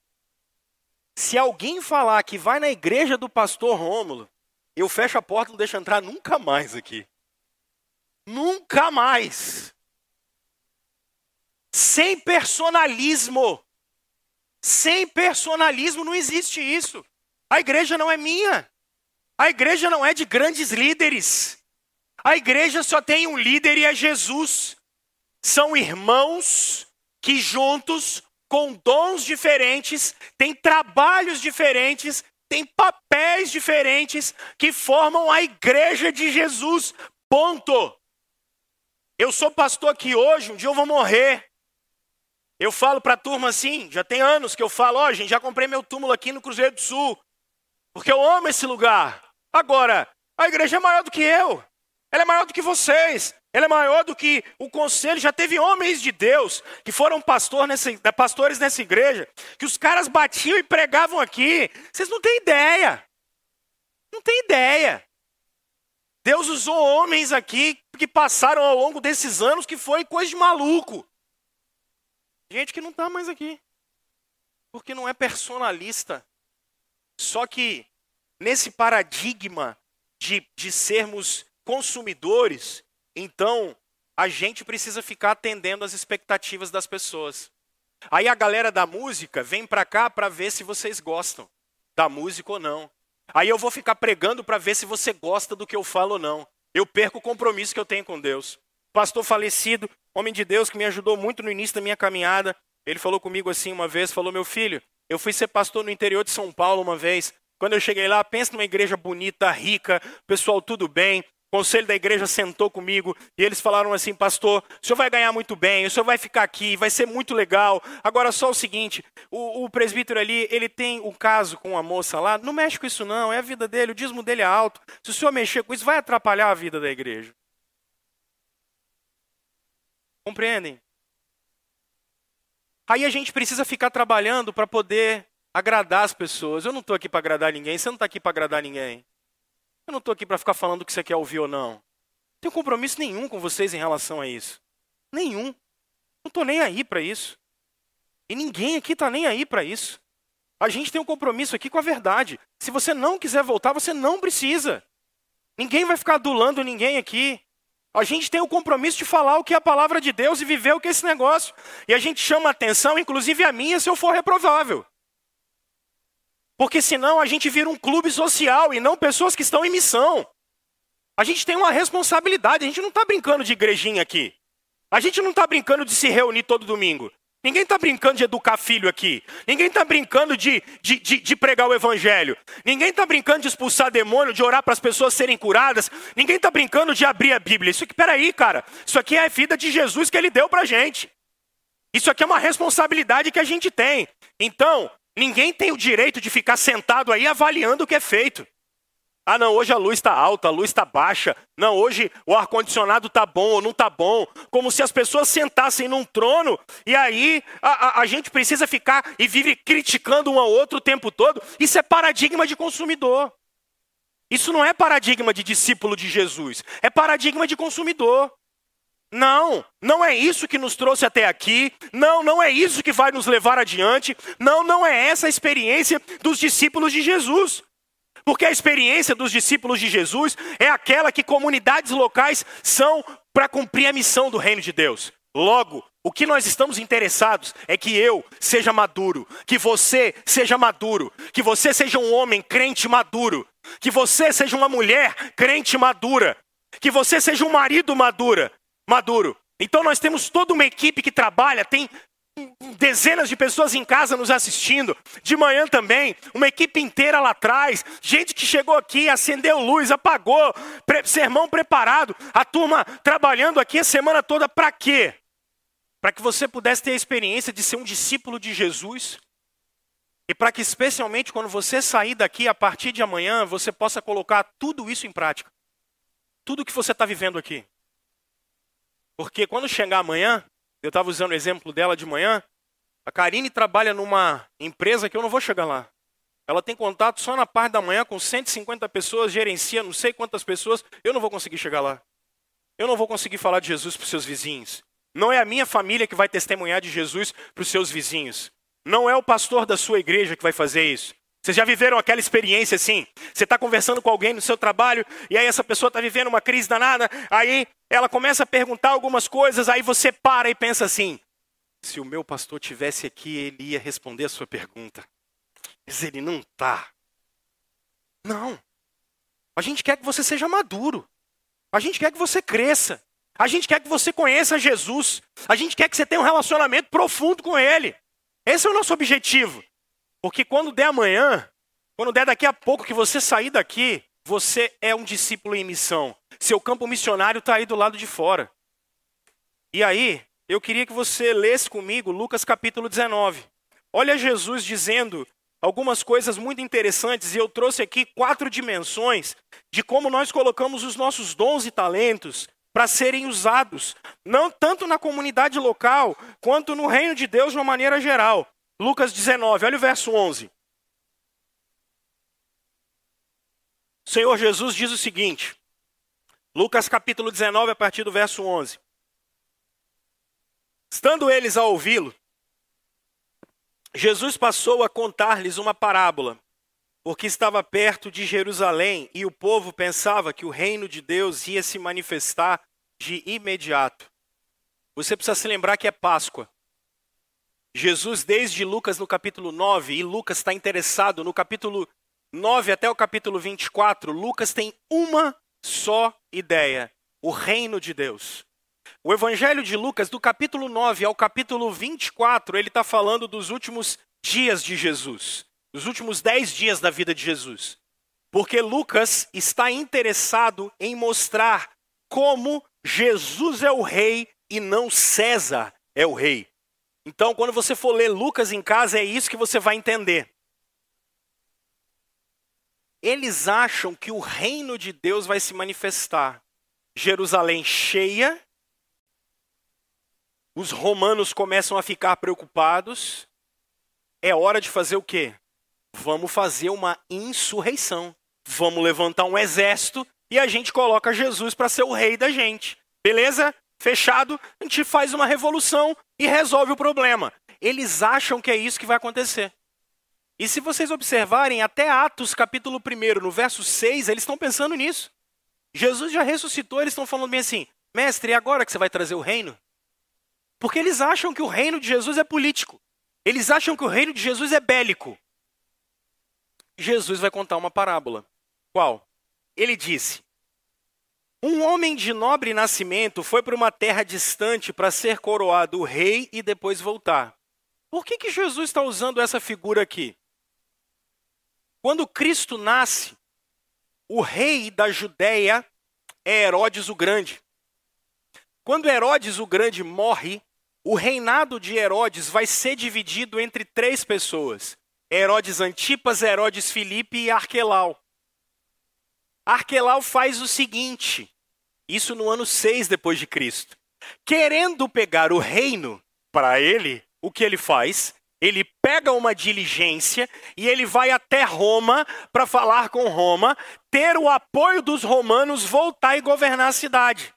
Se alguém falar que vai na igreja do pastor Rômulo, eu fecho a porta e não deixo entrar nunca mais aqui. Nunca mais. Sem personalismo. Sem personalismo não existe isso. A igreja não é minha. A igreja não é de grandes líderes. A igreja só tem um líder e é Jesus. São irmãos que juntos, com dons diferentes, têm trabalhos diferentes, têm papéis diferentes, que formam a igreja de Jesus. Ponto. Eu sou pastor aqui hoje, um dia eu vou morrer. Eu falo para a turma assim, já tem anos que eu falo, ó, oh, gente, já comprei meu túmulo aqui no Cruzeiro do Sul. Porque eu amo esse lugar. Agora, a igreja é maior do que eu, ela é maior do que vocês, ela é maior do que o conselho. Já teve homens de Deus que foram pastor nessa, pastores nessa igreja, que os caras batiam e pregavam aqui. Vocês não têm ideia. Não tem ideia. Deus usou homens aqui que passaram ao longo desses anos que foi coisa de maluco. Gente que não está mais aqui. Porque não é personalista. Só que nesse paradigma de, de sermos consumidores, então a gente precisa ficar atendendo às expectativas das pessoas. Aí a galera da música vem para cá para ver se vocês gostam da música ou não. Aí eu vou ficar pregando para ver se você gosta do que eu falo ou não. Eu perco o compromisso que eu tenho com Deus. Pastor falecido, homem de Deus que me ajudou muito no início da minha caminhada, ele falou comigo assim uma vez, falou: "Meu filho, eu fui ser pastor no interior de São Paulo uma vez. Quando eu cheguei lá, pensa numa igreja bonita, rica, pessoal tudo bem, o conselho da igreja sentou comigo e eles falaram assim: Pastor, o senhor vai ganhar muito bem, o senhor vai ficar aqui, vai ser muito legal. Agora, só o seguinte: o, o presbítero ali, ele tem um caso com uma moça lá, não mexe com isso, não, é a vida dele, o dízimo dele é alto. Se o senhor mexer com isso, vai atrapalhar a vida da igreja. Compreendem? Aí a gente precisa ficar trabalhando para poder agradar as pessoas. Eu não estou aqui para agradar ninguém, você não está aqui para agradar ninguém. Eu não estou aqui para ficar falando o que você quer ouvir ou não. Não tenho compromisso nenhum com vocês em relação a isso. Nenhum. Não estou nem aí para isso. E ninguém aqui está nem aí para isso. A gente tem um compromisso aqui com a verdade. Se você não quiser voltar, você não precisa. Ninguém vai ficar adulando ninguém aqui. A gente tem o compromisso de falar o que é a palavra de Deus e viver o que é esse negócio. E a gente chama atenção, inclusive a minha, se eu for reprovável. Porque senão a gente vira um clube social e não pessoas que estão em missão. A gente tem uma responsabilidade, a gente não está brincando de igrejinha aqui. A gente não está brincando de se reunir todo domingo. Ninguém está brincando de educar filho aqui. Ninguém está brincando de, de, de, de, pregar o evangelho. Ninguém está brincando de expulsar demônio, de orar para as pessoas serem curadas. Ninguém está brincando de abrir a Bíblia. Isso aqui, peraí, cara. Isso aqui é a vida de Jesus que ele deu para a gente. Isso aqui é uma responsabilidade que a gente tem. Então, Ninguém tem o direito de ficar sentado aí avaliando o que é feito. Ah, não, hoje a luz está alta, a luz está baixa. Não, hoje o ar-condicionado está bom ou não está bom. Como se as pessoas sentassem num trono e aí a, a, a, gente precisa ficar e vive criticando um ao outro o tempo todo. Isso é paradigma de consumidor. Isso não é paradigma de discípulo de Jesus, é paradigma de consumidor. Não, não é isso que nos trouxe até aqui. Não, não é isso que vai nos levar adiante. Não, não é essa a experiência dos discípulos de Jesus. Porque a experiência dos discípulos de Jesus é aquela que comunidades locais são para cumprir a missão do reino de Deus. Logo, o que nós estamos interessados é que eu seja maduro, que você seja maduro, que você seja um homem crente maduro, que você seja uma mulher crente madura, que você seja um marido madura, maduro. Então nós temos toda uma equipe que trabalha, tem dezenas de pessoas em casa nos assistindo, de manhã também, uma equipe inteira lá atrás, gente que chegou aqui, acendeu luz, apagou, pre sermão preparado, a turma trabalhando aqui a semana toda para quê? Para que você pudesse ter a experiência de ser um discípulo de Jesus. E para que, especialmente quando você sair daqui a partir de amanhã, você possa colocar tudo isso em prática. Tudo que você está vivendo aqui. Porque quando chegar amanhã, eu estava usando o exemplo dela de manhã, a Karine trabalha numa empresa que eu não vou chegar lá. Ela tem contato só na parte da manhã com 150 pessoas, gerencia não sei quantas pessoas, eu não vou conseguir chegar lá. Eu não vou conseguir falar de Jesus para os seus vizinhos. Não é a minha família que vai testemunhar de Jesus para os seus vizinhos. Não é o pastor da sua igreja que vai fazer isso. Vocês já viveram aquela experiência assim? Você está conversando com alguém no seu trabalho e aí essa pessoa está vivendo uma crise danada, aí ela começa a perguntar algumas coisas, aí você para e pensa assim: se o meu pastor tivesse aqui, ele ia responder a sua pergunta. Mas ele não está. Não. A gente quer que você seja maduro. A gente quer que você cresça. A gente quer que você conheça Jesus. A gente quer que você tenha um relacionamento profundo com Ele. Esse é o nosso objetivo. Porque quando der amanhã, quando der daqui a pouco que você sair daqui, você é um discípulo em missão. Seu campo missionário está aí do lado de fora. E aí, eu queria que você lesse comigo Lucas capítulo 19. Olha Jesus dizendo algumas coisas muito interessantes e eu trouxe aqui quatro dimensões de como nós colocamos os nossos dons e talentos para serem usados, não tanto na comunidade local, quanto no reino de Deus de uma maneira geral. Lucas 19, olha o verso 11. O Senhor Jesus diz o seguinte, Lucas capítulo 19, a partir do verso 11. Estando eles a ouvi-lo, Jesus passou a contar-lhes uma parábola, porque estava perto de Jerusalém e o povo pensava que o reino de Deus ia se manifestar de imediato. Você precisa se lembrar que é Páscoa. Jesus, desde Lucas no capítulo 9, e Lucas está interessado no capítulo 9 até o capítulo 24, Lucas tem uma só ideia: o reino de Deus. O Evangelho de Lucas, do capítulo 9 ao capítulo 24, ele está falando dos últimos dias de Jesus, dos últimos dez dias da vida de Jesus. Porque Lucas está interessado em mostrar como Jesus é o rei e não César é o rei. Então, quando você for ler Lucas em casa, é isso que você vai entender. Eles acham que o reino de Deus vai se manifestar. Jerusalém cheia, os romanos começam a ficar preocupados. É hora de fazer o quê? Vamos fazer uma insurreição. Vamos levantar um exército e a gente coloca Jesus para ser o rei da gente. Beleza? Fechado? A gente faz uma revolução e resolve o problema. Eles acham que é isso que vai acontecer. E se vocês observarem, até Atos capítulo 1, no verso 6, eles estão pensando nisso. Jesus já ressuscitou, eles estão falando bem assim: Mestre, e agora que você vai trazer o reino? Porque eles acham que o reino de Jesus é político. Eles acham que o reino de Jesus é bélico. Jesus vai contar uma parábola. Qual? Ele disse: um homem de nobre nascimento foi para uma terra distante para ser coroado rei e depois voltar. Por que, que Jesus está usando essa figura aqui? Quando Cristo nasce, o rei da Judéia é Herodes o Grande. Quando Herodes o Grande morre, o reinado de Herodes vai ser dividido entre três pessoas: Herodes Antipas, Herodes Filipe e Arquelau. Arquelau faz o seguinte: isso no ano 6 depois de Cristo. Querendo pegar o reino para ele, o que ele faz? Ele pega uma diligência e ele vai até Roma para falar com Roma, ter o apoio dos romanos, voltar e governar a cidade.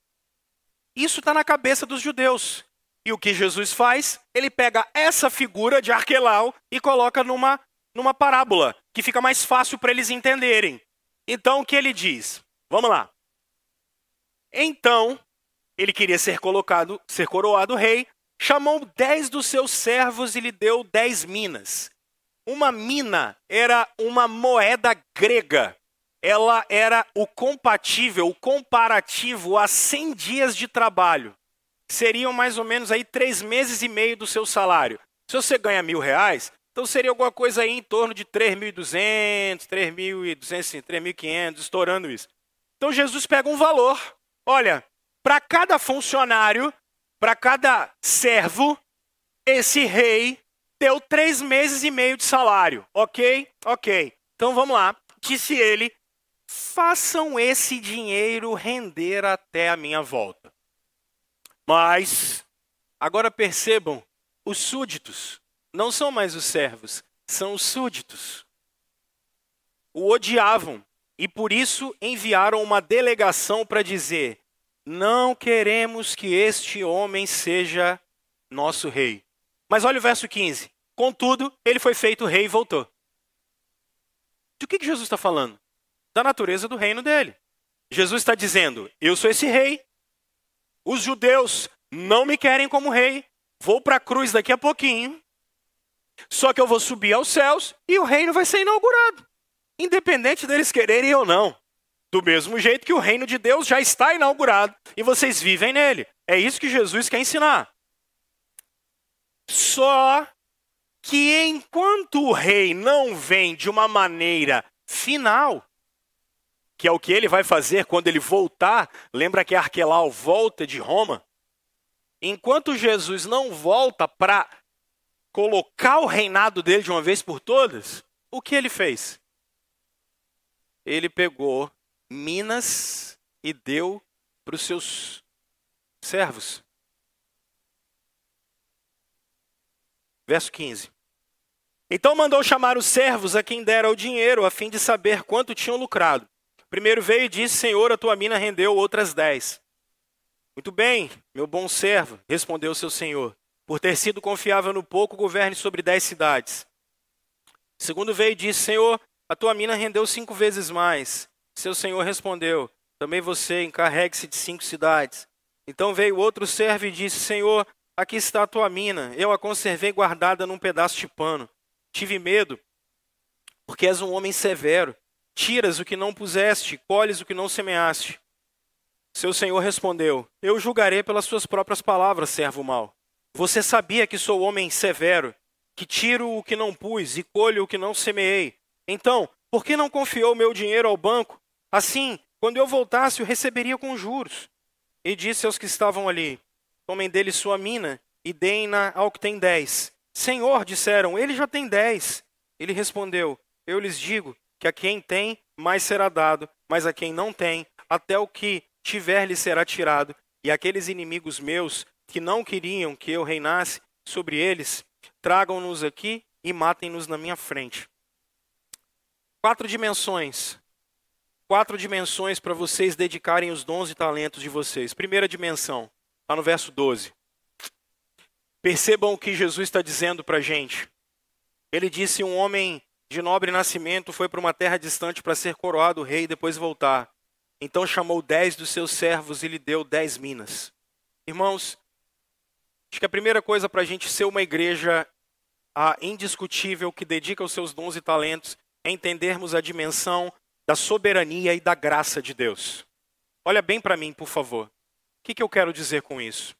Isso está na cabeça dos judeus. E o que Jesus faz? Ele pega essa figura de Arquelau e coloca numa, numa parábola, que fica mais fácil para eles entenderem. Então o que ele diz? Vamos lá. Então, ele queria ser colocado, ser coroado rei, chamou dez dos seus servos e lhe deu dez minas. Uma mina era uma moeda grega. Ela era o compatível, o comparativo a 100 dias de trabalho. Seriam mais ou menos aí três meses e meio do seu salário. Se você ganha mil reais, então seria alguma coisa aí em torno de 3.200, 3.200, 3.500, estourando isso. Então Jesus pega um valor Olha, para cada funcionário, para cada servo, esse rei deu três meses e meio de salário. Ok? Ok. Então vamos lá. Disse ele: façam esse dinheiro render até a minha volta. Mas, agora percebam: os súditos não são mais os servos, são os súditos. O odiavam, e por isso enviaram uma delegação para dizer: Não queremos que este homem seja nosso rei. Mas olha o verso 15. Contudo, ele foi feito rei e voltou. De que, que Jesus está falando? Da natureza do reino dele. Jesus está dizendo: Eu sou esse rei. Os judeus não me querem como rei. Vou para a cruz daqui a pouquinho. Só que eu vou subir aos céus e o reino vai ser inaugurado independente deles quererem ou não. Do mesmo jeito que o reino de Deus já está inaugurado e vocês vivem nele. É isso que Jesus quer ensinar. Só que enquanto o rei não vem de uma maneira final, que é o que ele vai fazer quando ele voltar, lembra que Arquelau volta de Roma? Enquanto Jesus não volta para colocar o reinado dele de uma vez por todas, o que ele fez? Ele pegou minas e deu para os seus servos. Verso 15. Então mandou chamar os servos a quem dera o dinheiro, a fim de saber quanto tinham lucrado. Primeiro veio e disse: Senhor, a tua mina rendeu outras dez. Muito bem, meu bom servo, respondeu seu senhor. Por ter sido confiável no pouco, governe sobre dez cidades. Segundo veio e disse: Senhor, a tua mina rendeu cinco vezes mais. Seu senhor respondeu: Também você encarregue-se de cinco cidades. Então veio outro servo e disse: Senhor, aqui está a tua mina. Eu a conservei guardada num pedaço de pano. Tive medo, porque és um homem severo. Tiras o que não puseste, colhes o que não semeaste. Seu senhor respondeu: Eu julgarei pelas suas próprias palavras, servo mau. Você sabia que sou homem severo, que tiro o que não pus e colho o que não semeei. Então, por que não confiou meu dinheiro ao banco? Assim, quando eu voltasse, o receberia com juros. E disse aos que estavam ali: Tomem dele sua mina e deem-na ao que tem dez. Senhor, disseram, ele já tem dez. Ele respondeu: Eu lhes digo que a quem tem, mais será dado, mas a quem não tem, até o que tiver lhe será tirado. E aqueles inimigos meus que não queriam que eu reinasse sobre eles, tragam-nos aqui e matem-nos na minha frente. Quatro dimensões quatro dimensões para vocês dedicarem os dons e talentos de vocês. Primeira dimensão, está no verso 12. Percebam o que Jesus está dizendo para a gente. Ele disse: Um homem de nobre nascimento foi para uma terra distante para ser coroado rei e depois voltar. Então chamou dez dos seus servos e lhe deu dez minas. Irmãos, acho que a primeira coisa para a gente ser uma igreja indiscutível que dedica os seus dons e talentos é entendermos a dimensão da soberania e da graça de Deus. Olha bem para mim, por favor. O que, que eu quero dizer com isso?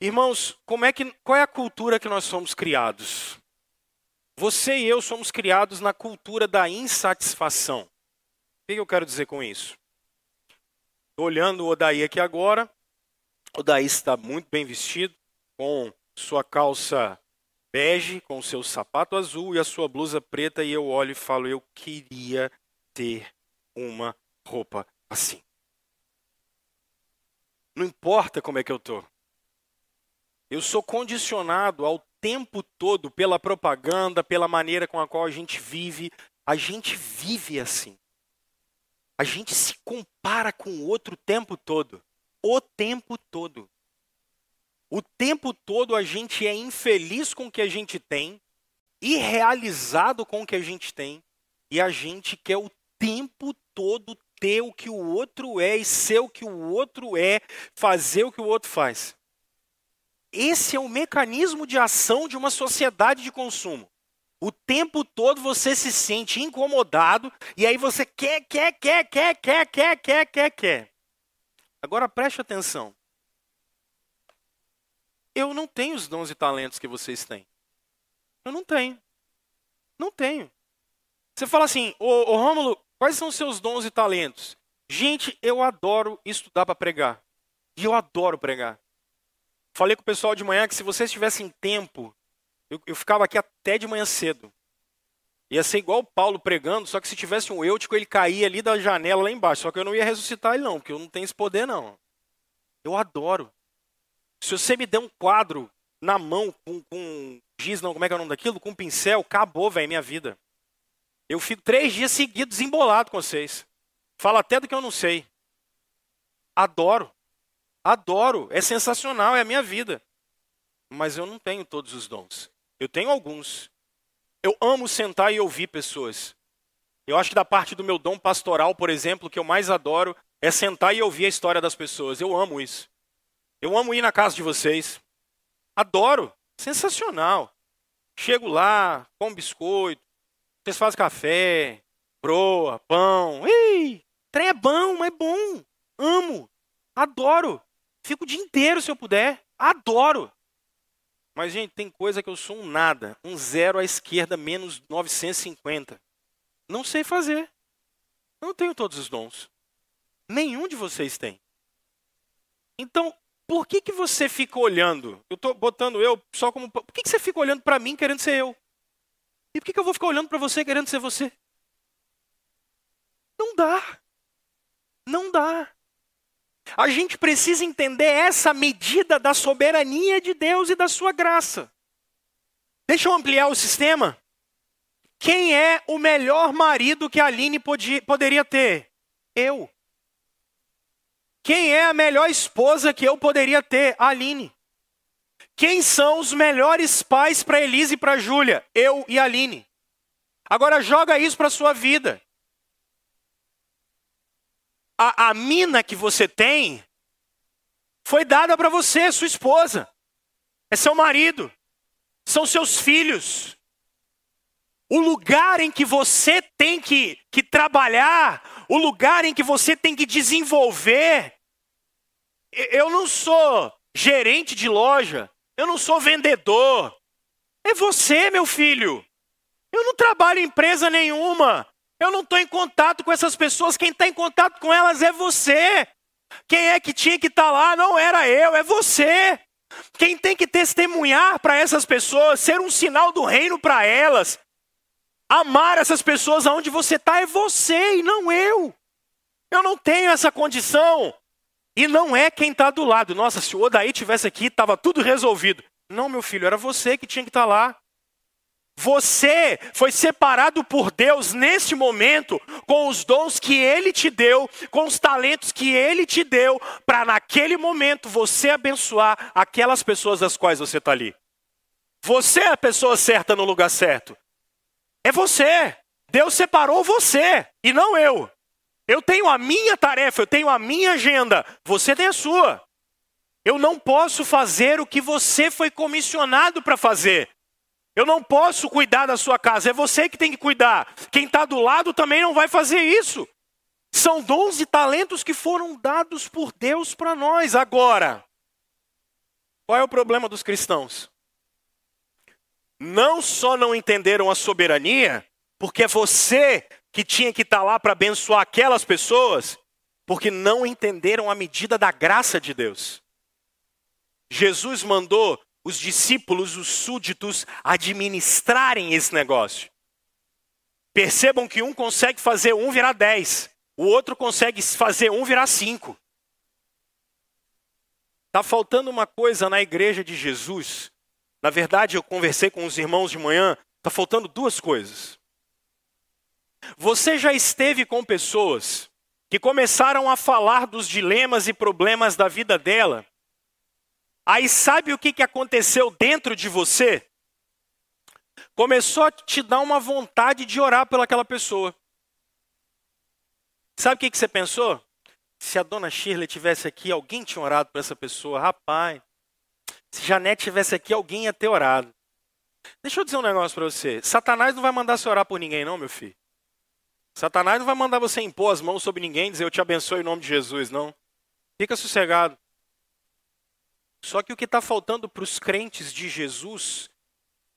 Irmãos, como é que, qual é a cultura que nós somos criados? Você e eu somos criados na cultura da insatisfação. O que eu quero dizer com isso? Estou olhando o Odaí aqui agora. O Odaí está muito bem vestido, com sua calça bege, com seu sapato azul e a sua blusa preta, e eu olho e falo: eu queria ter uma roupa assim. Não importa como é que eu estou. Eu sou condicionado ao tempo todo pela propaganda, pela maneira com a qual a gente vive. A gente vive assim. A gente se compara com o outro o tempo todo. O tempo todo. O tempo todo a gente é infeliz com o que a gente tem, irrealizado com o que a gente tem, e a gente quer o tempo todo ter o que o outro é e ser o que o outro é, fazer o que o outro faz. Esse é o mecanismo de ação de uma sociedade de consumo. O tempo todo você se sente incomodado e aí você quer, quer, quer, quer, quer, quer, quer, quer, quer. Agora preste atenção. Eu não tenho os dons e talentos que vocês têm. Eu não tenho. Não tenho. Você fala assim, ô, ô Rômulo, Quais são os seus dons e talentos? Gente, eu adoro estudar para pregar. E eu adoro pregar. Falei com o pessoal de manhã que se vocês tivessem tempo, eu, eu ficava aqui até de manhã cedo. Ia ser igual o Paulo pregando, só que se tivesse um eutico, ele caía ali da janela lá embaixo. Só que eu não ia ressuscitar ele, não, porque eu não tenho esse poder, não. Eu adoro. Se você me der um quadro na mão com, com giz, não, como é que é o nome daquilo? Com um pincel, acabou, velho, minha vida. Eu fico três dias seguidos embolado com vocês. Falo até do que eu não sei. Adoro. Adoro. É sensacional, é a minha vida. Mas eu não tenho todos os dons. Eu tenho alguns. Eu amo sentar e ouvir pessoas. Eu acho que da parte do meu dom pastoral, por exemplo, que eu mais adoro é sentar e ouvir a história das pessoas. Eu amo isso. Eu amo ir na casa de vocês. Adoro. Sensacional. Chego lá, como biscoito, vocês fazem café, broa, pão. Ih, trem é bom, mas é bom. Amo. Adoro. Fico o dia inteiro se eu puder. Adoro. Mas, gente, tem coisa que eu sou um nada. Um zero à esquerda, menos 950. Não sei fazer. Não tenho todos os dons. Nenhum de vocês tem. Então, por que, que você fica olhando? Eu estou botando eu só como. Por que, que você fica olhando para mim querendo ser eu? E por que, que eu vou ficar olhando para você querendo ser você? Não dá. Não dá. A gente precisa entender essa medida da soberania de Deus e da sua graça. Deixa eu ampliar o sistema. Quem é o melhor marido que a Aline podia, poderia ter? Eu. Quem é a melhor esposa que eu poderia ter? A Aline. Quem são os melhores pais para Elise e para Júlia? Eu e a Aline. Agora joga isso para a sua vida. A, a mina que você tem foi dada para você, sua esposa. É seu marido. São seus filhos. O lugar em que você tem que, que trabalhar, o lugar em que você tem que desenvolver. Eu não sou gerente de loja, eu não sou vendedor. É você, meu filho. Eu não trabalho em empresa nenhuma. Eu não estou em contato com essas pessoas. Quem está em contato com elas é você. Quem é que tinha que estar tá lá não era eu, é você. Quem tem que testemunhar para essas pessoas, ser um sinal do reino para elas, amar essas pessoas aonde você está é você e não eu. Eu não tenho essa condição. E não é quem está do lado. Nossa, se o Odaí tivesse aqui, estava tudo resolvido. Não, meu filho, era você que tinha que estar tá lá. Você foi separado por Deus neste momento, com os dons que Ele te deu, com os talentos que Ele te deu, para naquele momento você abençoar aquelas pessoas das quais você está ali. Você é a pessoa certa no lugar certo. É você. Deus separou você e não eu. Eu tenho a minha tarefa, eu tenho a minha agenda, você tem a sua. Eu não posso fazer o que você foi comissionado para fazer. Eu não posso cuidar da sua casa, é você que tem que cuidar. Quem está do lado também não vai fazer isso. São dons e talentos que foram dados por Deus para nós. Agora, qual é o problema dos cristãos? Não só não entenderam a soberania, porque é você que tinha que estar tá lá para abençoar aquelas pessoas, porque não entenderam a medida da graça de Deus. Jesus mandou os discípulos, os súditos, administrarem esse negócio. Percebam que um consegue fazer um virar dez, o outro consegue fazer um virar cinco. Está faltando uma coisa na igreja de Jesus. Na verdade, eu conversei com os irmãos de manhã, está faltando duas coisas. Você já esteve com pessoas que começaram a falar dos dilemas e problemas da vida dela Aí sabe o que, que aconteceu dentro de você? Começou a te dar uma vontade de orar pelaquela pessoa. Sabe o que, que você pensou? Se a dona Shirley tivesse aqui, alguém tinha orado por essa pessoa. Rapaz, se Janete tivesse aqui, alguém ia ter orado. Deixa eu dizer um negócio para você. Satanás não vai mandar você orar por ninguém, não, meu filho. Satanás não vai mandar você impor as mãos sobre ninguém e dizer eu te abençoe em nome de Jesus, não. Fica sossegado. Só que o que está faltando para os crentes de Jesus,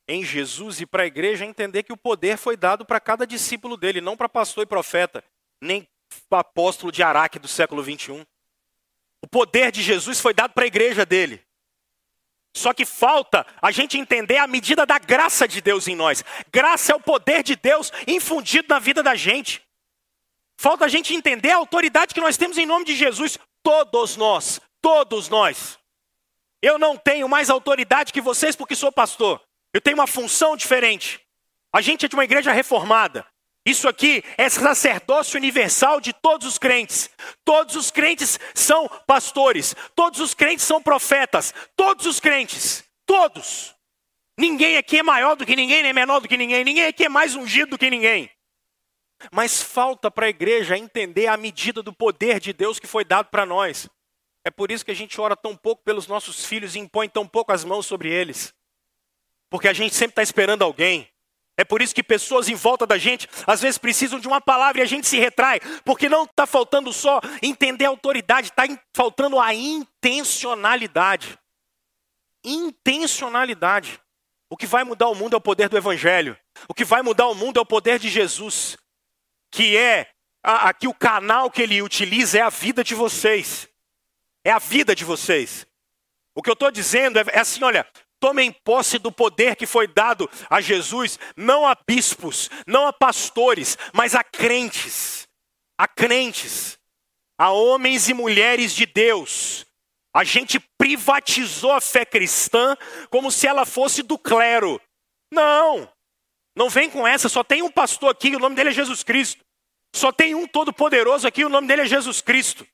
em Jesus e para a igreja, é entender que o poder foi dado para cada discípulo dele, não para pastor e profeta, nem apóstolo de Araque do século 21. O poder de Jesus foi dado para a igreja dele. Só que falta a gente entender a medida da graça de Deus em nós. Graça é o poder de Deus infundido na vida da gente. Falta a gente entender a autoridade que nós temos em nome de Jesus. Todos nós, todos nós. Eu não tenho mais autoridade que vocês porque sou pastor. Eu tenho uma função diferente. A gente é de uma igreja reformada. Isso aqui é sacerdócio universal de todos os crentes. Todos os crentes são pastores. Todos os crentes são profetas. Todos os crentes. Todos. Ninguém aqui é maior do que ninguém, nem menor do que ninguém. Ninguém aqui é mais ungido do que ninguém. Mas falta para a igreja entender a medida do poder de Deus que foi dado para nós. É por isso que a gente ora tão pouco pelos nossos filhos e impõe tão pouco as mãos sobre eles. Porque a gente sempre está esperando alguém. É por isso que pessoas em volta da gente às vezes precisam de uma palavra e a gente se retrai, porque não está faltando só entender a autoridade, está faltando a intencionalidade. Intencionalidade. O que vai mudar o mundo é o poder do Evangelho. O que vai mudar o mundo é o poder de Jesus, que é aqui o canal que ele utiliza é a vida de vocês é a vida de vocês. O que eu estou dizendo é, é, assim: olha, Tomem posse do poder que foi dado a Jesus, não a bispos, não a pastores, mas a crentes. A crentes, a homens e mulheres de Deus. A gente privatizou a fé cristã como se ela fosse do clero. Não, não vem com essa, só tem um pastor aqui, o nome dele é Jesus Cristo. Só tem um todo-poderoso aqui, o nome dele é Jesus Cristo.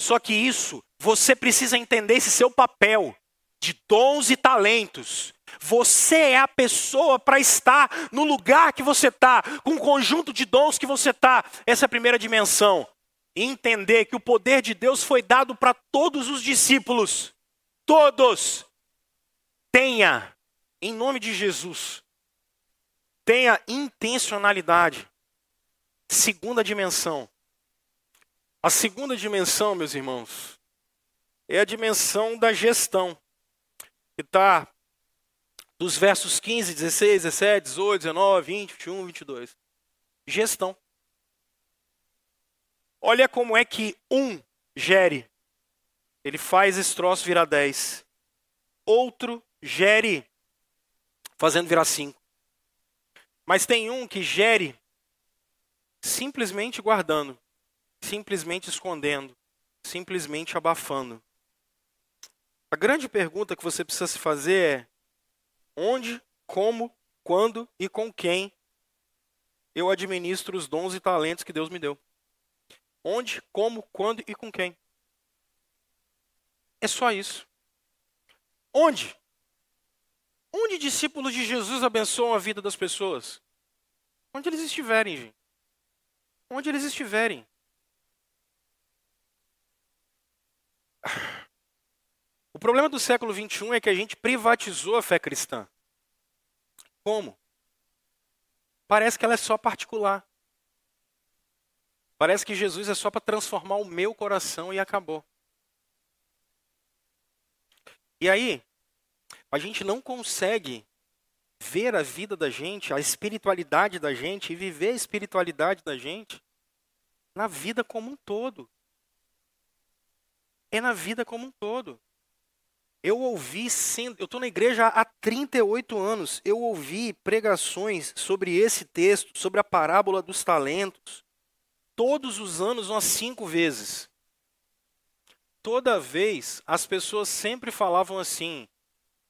Só que isso, você precisa entender esse seu papel de dons e talentos. Você é a pessoa para estar no lugar que você está, com o conjunto de dons que você está. Essa é a primeira dimensão. Entender que o poder de Deus foi dado para todos os discípulos. Todos. Tenha, em nome de Jesus, tenha intencionalidade. Segunda dimensão. A segunda dimensão, meus irmãos, é a dimensão da gestão que está dos versos 15, 16, 17, 18, 19, 20, 21, 22. Gestão. Olha como é que um gere. Ele faz esse troço virar 10. Outro gere fazendo virar 5. Mas tem um que gere simplesmente guardando, simplesmente escondendo, simplesmente abafando. A grande pergunta que você precisa se fazer é: onde, como, quando e com quem eu administro os dons e talentos que Deus me deu? Onde, como, quando e com quem? É só isso. Onde? Onde discípulos de Jesus abençoam a vida das pessoas? Onde eles estiverem, gente. Onde eles estiverem. O problema do século XXI é que a gente privatizou a fé cristã. Como? Parece que ela é só particular. Parece que Jesus é só para transformar o meu coração e acabou. E aí, a gente não consegue ver a vida da gente, a espiritualidade da gente e viver a espiritualidade da gente na vida como um todo. É na vida como um todo. Eu ouvi, sendo, eu estou na igreja há 38 anos, eu ouvi pregações sobre esse texto, sobre a parábola dos talentos, todos os anos, umas cinco vezes. Toda vez, as pessoas sempre falavam assim: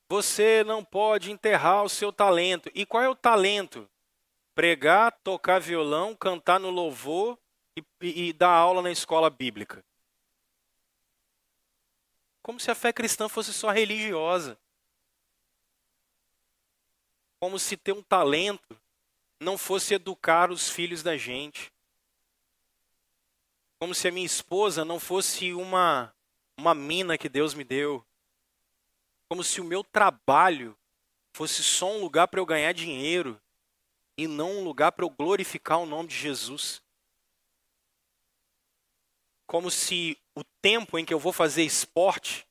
você não pode enterrar o seu talento. E qual é o talento? Pregar, tocar violão, cantar no louvor e, e, e dar aula na escola bíblica. Como se a fé cristã fosse só religiosa. Como se ter um talento não fosse educar os filhos da gente. Como se a minha esposa não fosse uma, uma mina que Deus me deu. Como se o meu trabalho fosse só um lugar para eu ganhar dinheiro e não um lugar para eu glorificar o nome de Jesus. Como se o tempo em que eu vou fazer esporte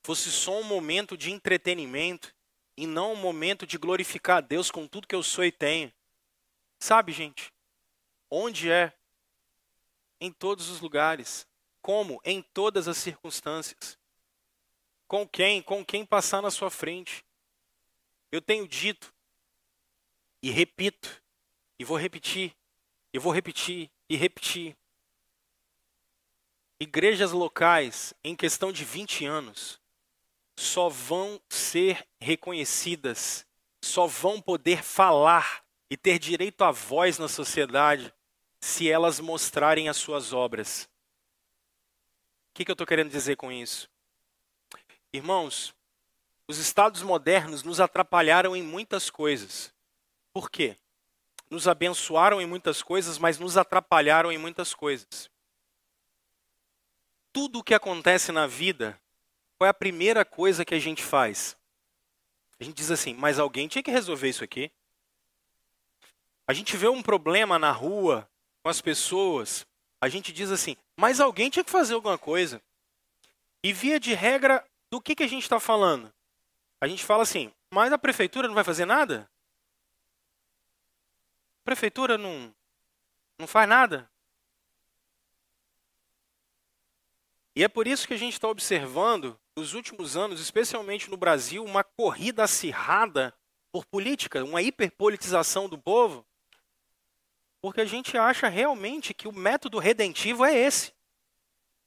fosse só um momento de entretenimento e não um momento de glorificar a Deus com tudo que eu sou e tenho. Sabe, gente? Onde é? Em todos os lugares. Como? Em todas as circunstâncias. Com quem? Com quem passar na sua frente. Eu tenho dito e repito, e vou repetir, e vou repetir e repetir. Igrejas locais, em questão de 20 anos, só vão ser reconhecidas, só vão poder falar e ter direito à voz na sociedade se elas mostrarem as suas obras. O que, que eu estou querendo dizer com isso? Irmãos, os estados modernos nos atrapalharam em muitas coisas. Por quê? Nos abençoaram em muitas coisas, mas nos atrapalharam em muitas coisas tudo o que acontece na vida, qual é a primeira coisa que a gente faz? A gente diz assim, mas alguém tinha que resolver isso aqui. A gente vê um problema na rua, com as pessoas, a gente diz assim, mas alguém tinha que fazer alguma coisa. E via de regra, do que, que a gente está falando? A gente fala assim, mas a prefeitura não vai fazer nada? A prefeitura não, não faz nada? E é por isso que a gente está observando nos últimos anos, especialmente no Brasil, uma corrida acirrada por política, uma hiperpolitização do povo, porque a gente acha realmente que o método redentivo é esse.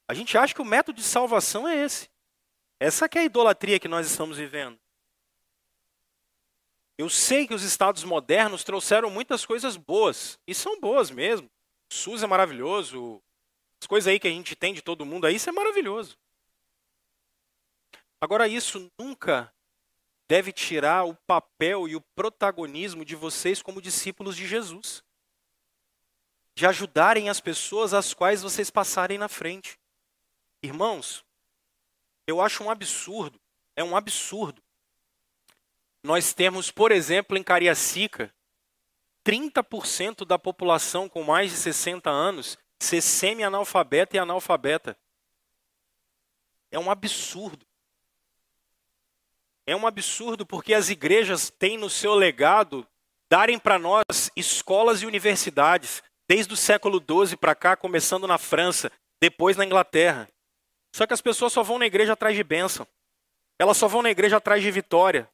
A gente acha que o método de salvação é esse. Essa que é a idolatria que nós estamos vivendo. Eu sei que os estados modernos trouxeram muitas coisas boas, e são boas mesmo. O SUS é maravilhoso, as coisas aí que a gente tem de todo mundo aí, isso é maravilhoso. Agora, isso nunca deve tirar o papel e o protagonismo de vocês como discípulos de Jesus. De ajudarem as pessoas às quais vocês passarem na frente. Irmãos, eu acho um absurdo, é um absurdo. Nós temos, por exemplo, em Cariacica, 30% da população com mais de 60 anos ser semi-analfabeta e analfabeta. É um absurdo. É um absurdo porque as igrejas têm no seu legado darem para nós escolas e universidades, desde o século XII para cá, começando na França, depois na Inglaterra. Só que as pessoas só vão na igreja atrás de bênção. Elas só vão na igreja atrás de vitória.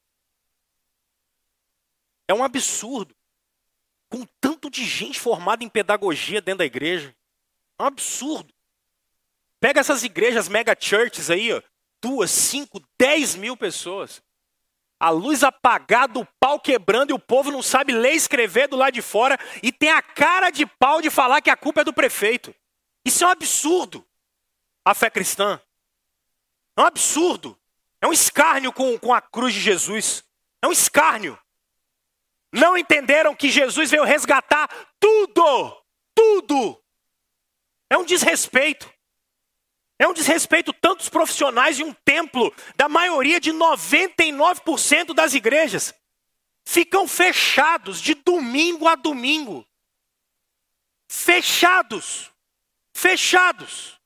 É um absurdo. Com tanto de gente formada em pedagogia dentro da igreja. Um absurdo. Pega essas igrejas mega churches aí, ó, duas, cinco, dez mil pessoas. A luz apagada, o pau quebrando e o povo não sabe ler e escrever do lado de fora e tem a cara de pau de falar que a culpa é do prefeito. Isso é um absurdo. A fé cristã. É um absurdo. É um escárnio com, com a cruz de Jesus. É um escárnio. Não entenderam que Jesus veio resgatar tudo. Tudo. É um desrespeito. É um desrespeito tantos profissionais de um templo, da maioria de 99% das igrejas. Ficam fechados de domingo a domingo. Fechados. Fechados.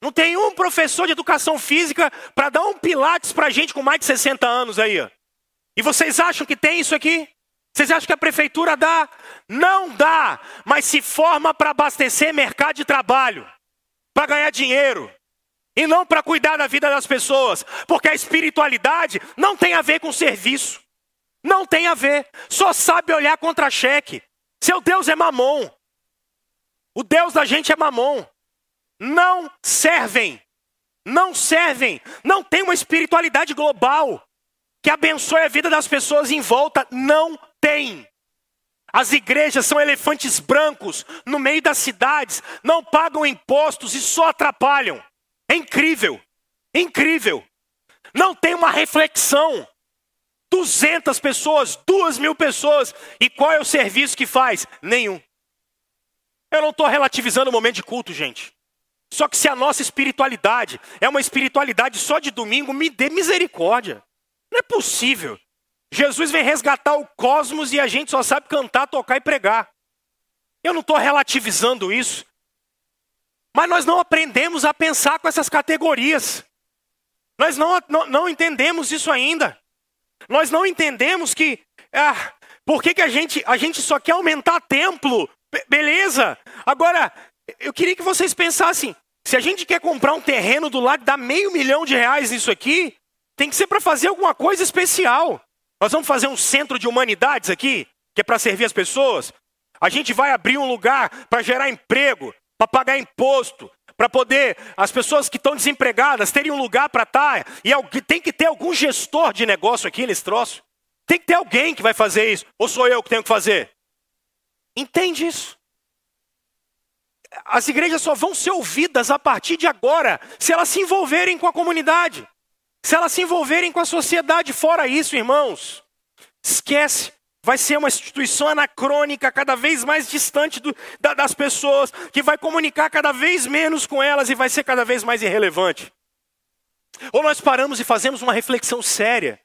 Não tem um professor de educação física para dar um pilates para gente com mais de 60 anos aí. E vocês acham que tem isso aqui? Vocês acham que a prefeitura dá? Não dá, mas se forma para abastecer mercado de trabalho, para ganhar dinheiro e não para cuidar da vida das pessoas, porque a espiritualidade não tem a ver com serviço, não tem a ver, só sabe olhar contra-cheque. Seu Deus é mamon, o Deus da gente é mamon. Não servem, não servem, não tem uma espiritualidade global que abençoe a vida das pessoas em volta, não tem. As igrejas são elefantes brancos no meio das cidades, não pagam impostos e só atrapalham. É incrível, incrível. Não tem uma reflexão. 200 pessoas, 2 mil pessoas, e qual é o serviço que faz? Nenhum. Eu não estou relativizando o momento de culto, gente. Só que se a nossa espiritualidade é uma espiritualidade só de domingo, me dê misericórdia. Não é possível. Jesus vem resgatar o cosmos e a gente só sabe cantar, tocar e pregar. Eu não estou relativizando isso. Mas nós não aprendemos a pensar com essas categorias. Nós não, não, não entendemos isso ainda. Nós não entendemos que. Ah, por que, que a, gente, a gente só quer aumentar templo? Be beleza. Agora, eu queria que vocês pensassem: se a gente quer comprar um terreno do lado, dá meio milhão de reais nisso aqui, tem que ser para fazer alguma coisa especial. Nós vamos fazer um centro de humanidades aqui, que é para servir as pessoas. A gente vai abrir um lugar para gerar emprego para pagar imposto, para poder as pessoas que estão desempregadas terem um lugar para estar. Tá, e tem que ter algum gestor de negócio aqui nesse troço. Tem que ter alguém que vai fazer isso. Ou sou eu que tenho que fazer? Entende isso? As igrejas só vão ser ouvidas a partir de agora, se elas se envolverem com a comunidade, se elas se envolverem com a sociedade. Fora isso, irmãos, esquece vai ser uma instituição anacrônica, cada vez mais distante do, da, das pessoas, que vai comunicar cada vez menos com elas e vai ser cada vez mais irrelevante. Ou nós paramos e fazemos uma reflexão séria.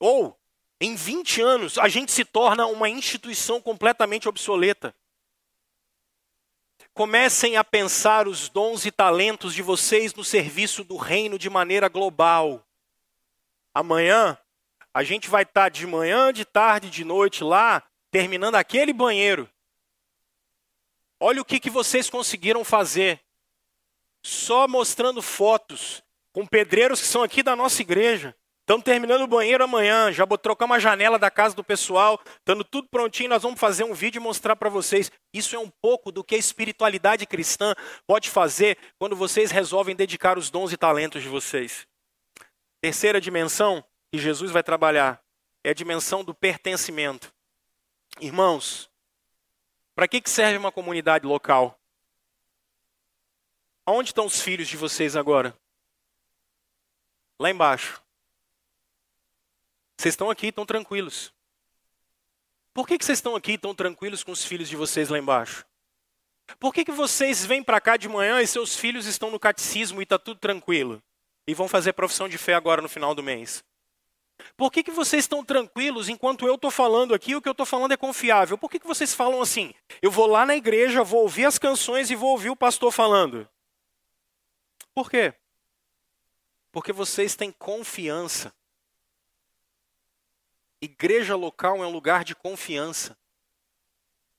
Ou, em 20 anos, a gente se torna uma instituição completamente obsoleta. Comecem a pensar os dons e talentos de vocês no serviço do reino de maneira global. Amanhã, a gente vai estar tá de manhã, de tarde, de noite lá, terminando aquele banheiro. Olha o que, que vocês conseguiram fazer. Só mostrando fotos com pedreiros que são aqui da nossa igreja. Estamos terminando o banheiro amanhã, já trocamos a janela da casa do pessoal, estando tudo prontinho, nós vamos fazer um vídeo e mostrar para vocês. Isso é um pouco do que a espiritualidade cristã pode fazer quando vocês resolvem dedicar os dons e talentos de vocês. Terceira dimensão que Jesus vai trabalhar é a dimensão do pertencimento. Irmãos, para que, que serve uma comunidade local? Onde estão os filhos de vocês agora? Lá embaixo. Vocês estão aqui, estão tranquilos. Por que, que vocês estão aqui tão tranquilos com os filhos de vocês lá embaixo? Por que, que vocês vêm para cá de manhã e seus filhos estão no catecismo e está tudo tranquilo? E vão fazer profissão de fé agora no final do mês? Por que, que vocês estão tranquilos enquanto eu estou falando aqui o que eu estou falando é confiável? Por que, que vocês falam assim? Eu vou lá na igreja, vou ouvir as canções e vou ouvir o pastor falando. Por quê? Porque vocês têm confiança Igreja local é um lugar de confiança.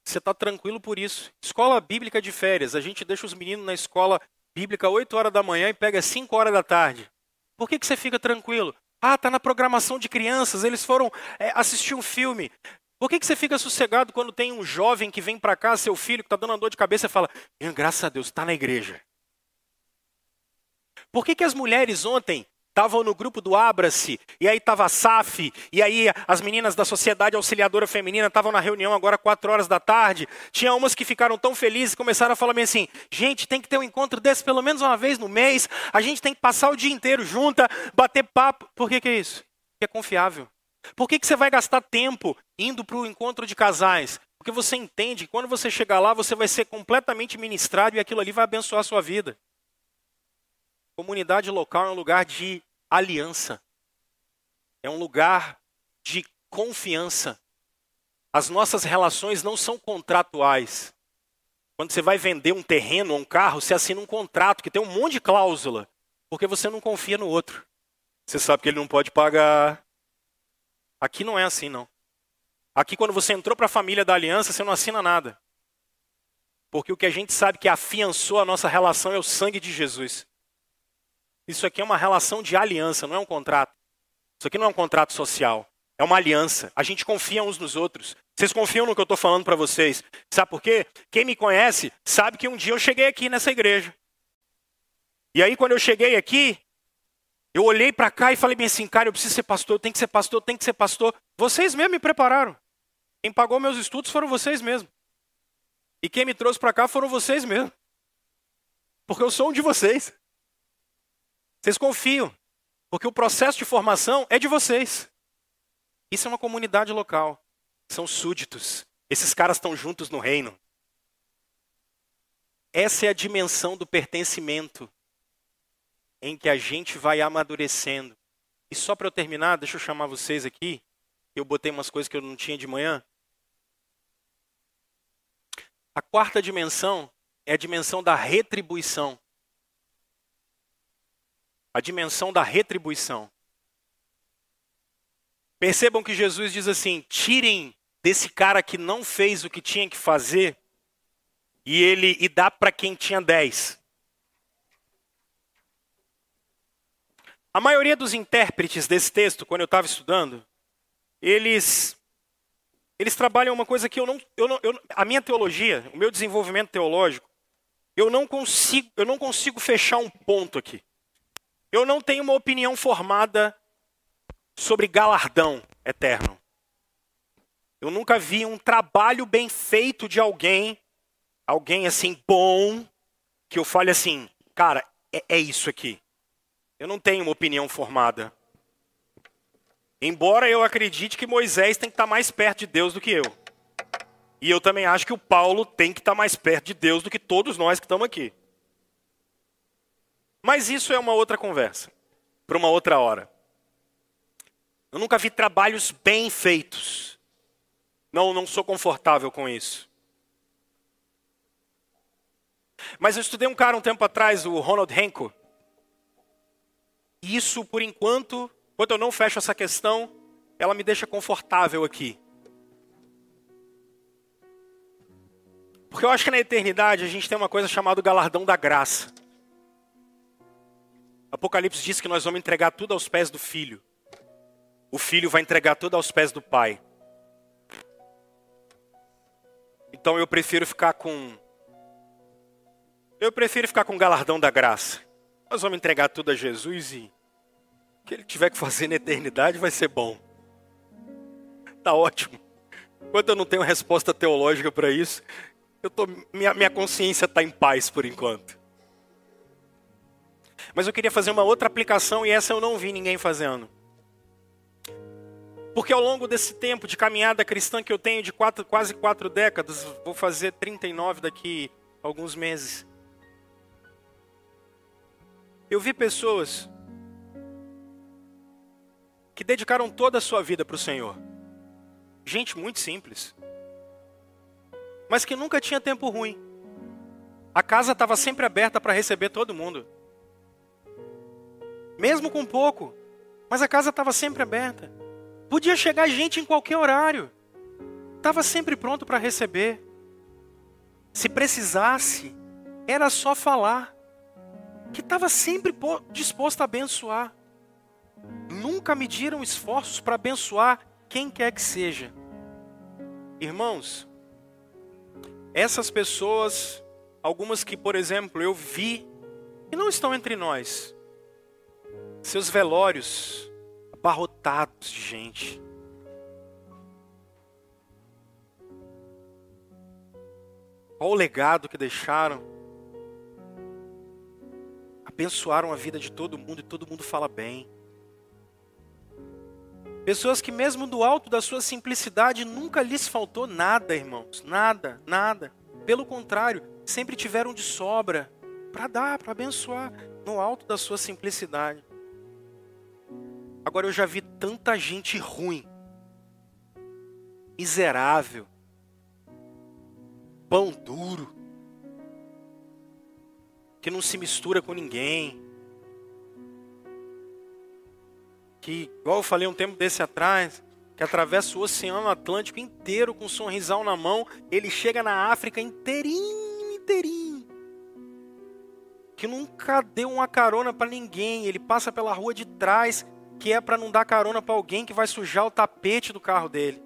Você está tranquilo por isso. Escola bíblica de férias. A gente deixa os meninos na escola bíblica 8 horas da manhã e pega 5 horas da tarde. Por que, que você fica tranquilo? Ah, está na programação de crianças, eles foram é, assistir um filme. Por que, que você fica sossegado quando tem um jovem que vem para cá, seu filho, que está dando uma dor de cabeça e fala, graças a Deus, está na igreja? Por que, que as mulheres ontem estavam no grupo do Abra-se, e aí estava a SAF, e aí as meninas da Sociedade Auxiliadora Feminina estavam na reunião agora quatro horas da tarde. Tinha umas que ficaram tão felizes, começaram a falar bem assim: gente, tem que ter um encontro desse pelo menos uma vez no mês, a gente tem que passar o dia inteiro junta, bater papo. Por que, que é isso? Porque é confiável. Por que, que você vai gastar tempo indo para o encontro de casais? Porque você entende que quando você chegar lá, você vai ser completamente ministrado e aquilo ali vai abençoar a sua vida. Comunidade local é um lugar de aliança. É um lugar de confiança. As nossas relações não são contratuais. Quando você vai vender um terreno ou um carro, você assina um contrato que tem um monte de cláusula, porque você não confia no outro. Você sabe que ele não pode pagar. Aqui não é assim, não. Aqui, quando você entrou para a família da aliança, você não assina nada. Porque o que a gente sabe que afiançou a nossa relação é o sangue de Jesus. Isso aqui é uma relação de aliança, não é um contrato. Isso aqui não é um contrato social. É uma aliança. A gente confia uns nos outros. Vocês confiam no que eu estou falando para vocês. Sabe por quê? Quem me conhece sabe que um dia eu cheguei aqui nessa igreja. E aí, quando eu cheguei aqui, eu olhei para cá e falei bem assim, cara, eu preciso ser pastor, eu tenho que ser pastor, eu tenho que ser pastor. Vocês mesmos me prepararam. Quem pagou meus estudos foram vocês mesmos. E quem me trouxe para cá foram vocês mesmos. Porque eu sou um de vocês. Vocês confiam, porque o processo de formação é de vocês. Isso é uma comunidade local. São súditos. Esses caras estão juntos no reino. Essa é a dimensão do pertencimento em que a gente vai amadurecendo. E só para eu terminar, deixa eu chamar vocês aqui. Eu botei umas coisas que eu não tinha de manhã. A quarta dimensão é a dimensão da retribuição a dimensão da retribuição. Percebam que Jesus diz assim: tirem desse cara que não fez o que tinha que fazer e ele e dá para quem tinha dez. A maioria dos intérpretes desse texto, quando eu estava estudando, eles eles trabalham uma coisa que eu não, eu não eu, a minha teologia, o meu desenvolvimento teológico, eu não consigo eu não consigo fechar um ponto aqui. Eu não tenho uma opinião formada sobre galardão eterno. Eu nunca vi um trabalho bem feito de alguém, alguém assim bom, que eu fale assim, cara, é, é isso aqui. Eu não tenho uma opinião formada. Embora eu acredite que Moisés tem que estar mais perto de Deus do que eu. E eu também acho que o Paulo tem que estar mais perto de Deus do que todos nós que estamos aqui. Mas isso é uma outra conversa, para uma outra hora. Eu nunca vi trabalhos bem feitos. Não, não sou confortável com isso. Mas eu estudei um cara um tempo atrás, o Ronald Henko. E isso, por enquanto, quando eu não fecho essa questão, ela me deixa confortável aqui. Porque eu acho que na eternidade a gente tem uma coisa chamada galardão da graça. Apocalipse diz que nós vamos entregar tudo aos pés do filho. O filho vai entregar tudo aos pés do pai. Então eu prefiro ficar com. Eu prefiro ficar com o galardão da graça. Nós vamos entregar tudo a Jesus e o que ele tiver que fazer na eternidade vai ser bom. Tá ótimo. Enquanto eu não tenho resposta teológica para isso, eu tô, minha, minha consciência está em paz por enquanto. Mas eu queria fazer uma outra aplicação e essa eu não vi ninguém fazendo. Porque ao longo desse tempo de caminhada cristã que eu tenho de quatro, quase quatro décadas, vou fazer 39 daqui a alguns meses. Eu vi pessoas que dedicaram toda a sua vida para o Senhor. Gente muito simples. Mas que nunca tinha tempo ruim. A casa estava sempre aberta para receber todo mundo. Mesmo com pouco. Mas a casa estava sempre aberta. Podia chegar gente em qualquer horário. Estava sempre pronto para receber. Se precisasse, era só falar. Que estava sempre disposto a abençoar. Nunca mediram esforços para abençoar quem quer que seja. Irmãos, essas pessoas, algumas que, por exemplo, eu vi e não estão entre nós, seus velórios abarrotados de gente. Qual o legado que deixaram? Abençoaram a vida de todo mundo e todo mundo fala bem. Pessoas que, mesmo do alto da sua simplicidade, nunca lhes faltou nada, irmãos. Nada, nada. Pelo contrário, sempre tiveram de sobra para dar, para abençoar, no alto da sua simplicidade. Agora eu já vi tanta gente ruim, miserável, pão duro, que não se mistura com ninguém. Que, igual eu falei um tempo desse atrás, que atravessa o Oceano Atlântico inteiro com um sorrisal na mão, ele chega na África inteirinho, inteirinho. Que nunca deu uma carona para ninguém, ele passa pela rua de trás, que é para não dar carona para alguém que vai sujar o tapete do carro dele.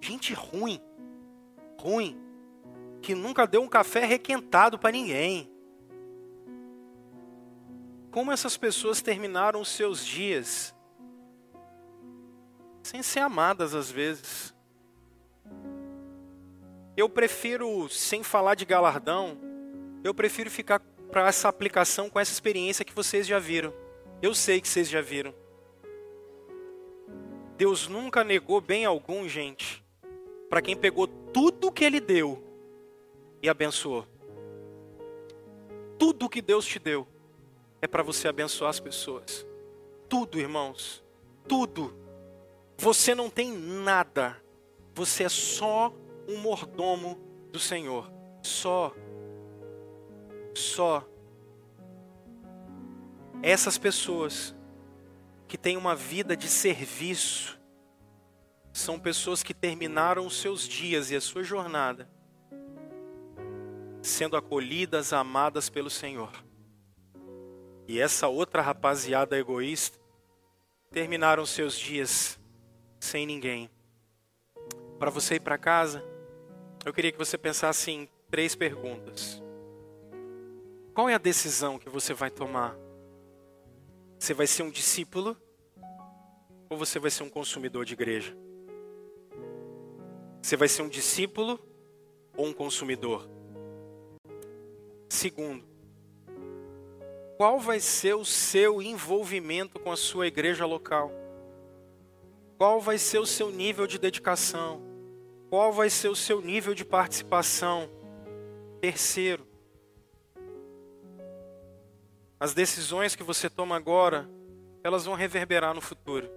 Gente ruim, ruim, que nunca deu um café requentado para ninguém. Como essas pessoas terminaram os seus dias sem ser amadas às vezes. Eu prefiro, sem falar de galardão, eu prefiro ficar para essa aplicação com essa experiência que vocês já viram. Eu sei que vocês já viram. Deus nunca negou bem algum, gente, para quem pegou tudo que Ele deu e abençoou. Tudo que Deus te deu é para você abençoar as pessoas. Tudo, irmãos. Tudo. Você não tem nada. Você é só um mordomo do Senhor. Só. Só essas pessoas que têm uma vida de serviço são pessoas que terminaram os seus dias e a sua jornada sendo acolhidas, amadas pelo Senhor. E essa outra rapaziada egoísta terminaram seus dias sem ninguém. Para você ir para casa, eu queria que você pensasse em três perguntas. Qual é a decisão que você vai tomar? Você vai ser um discípulo ou você vai ser um consumidor de igreja? Você vai ser um discípulo ou um consumidor? Segundo, qual vai ser o seu envolvimento com a sua igreja local? Qual vai ser o seu nível de dedicação? Qual vai ser o seu nível de participação? Terceiro, as decisões que você toma agora, elas vão reverberar no futuro.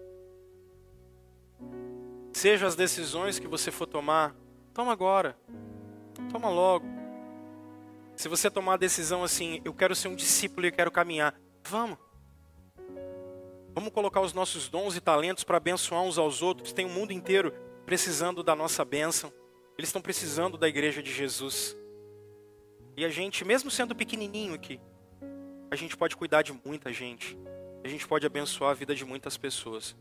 Seja as decisões que você for tomar, toma agora. Toma logo. Se você tomar a decisão assim, eu quero ser um discípulo e quero caminhar, vamos. Vamos colocar os nossos dons e talentos para abençoar uns aos outros. Tem o mundo inteiro precisando da nossa bênção. Eles estão precisando da igreja de Jesus. E a gente, mesmo sendo pequenininho aqui, a gente pode cuidar de muita gente. A gente pode abençoar a vida de muitas pessoas.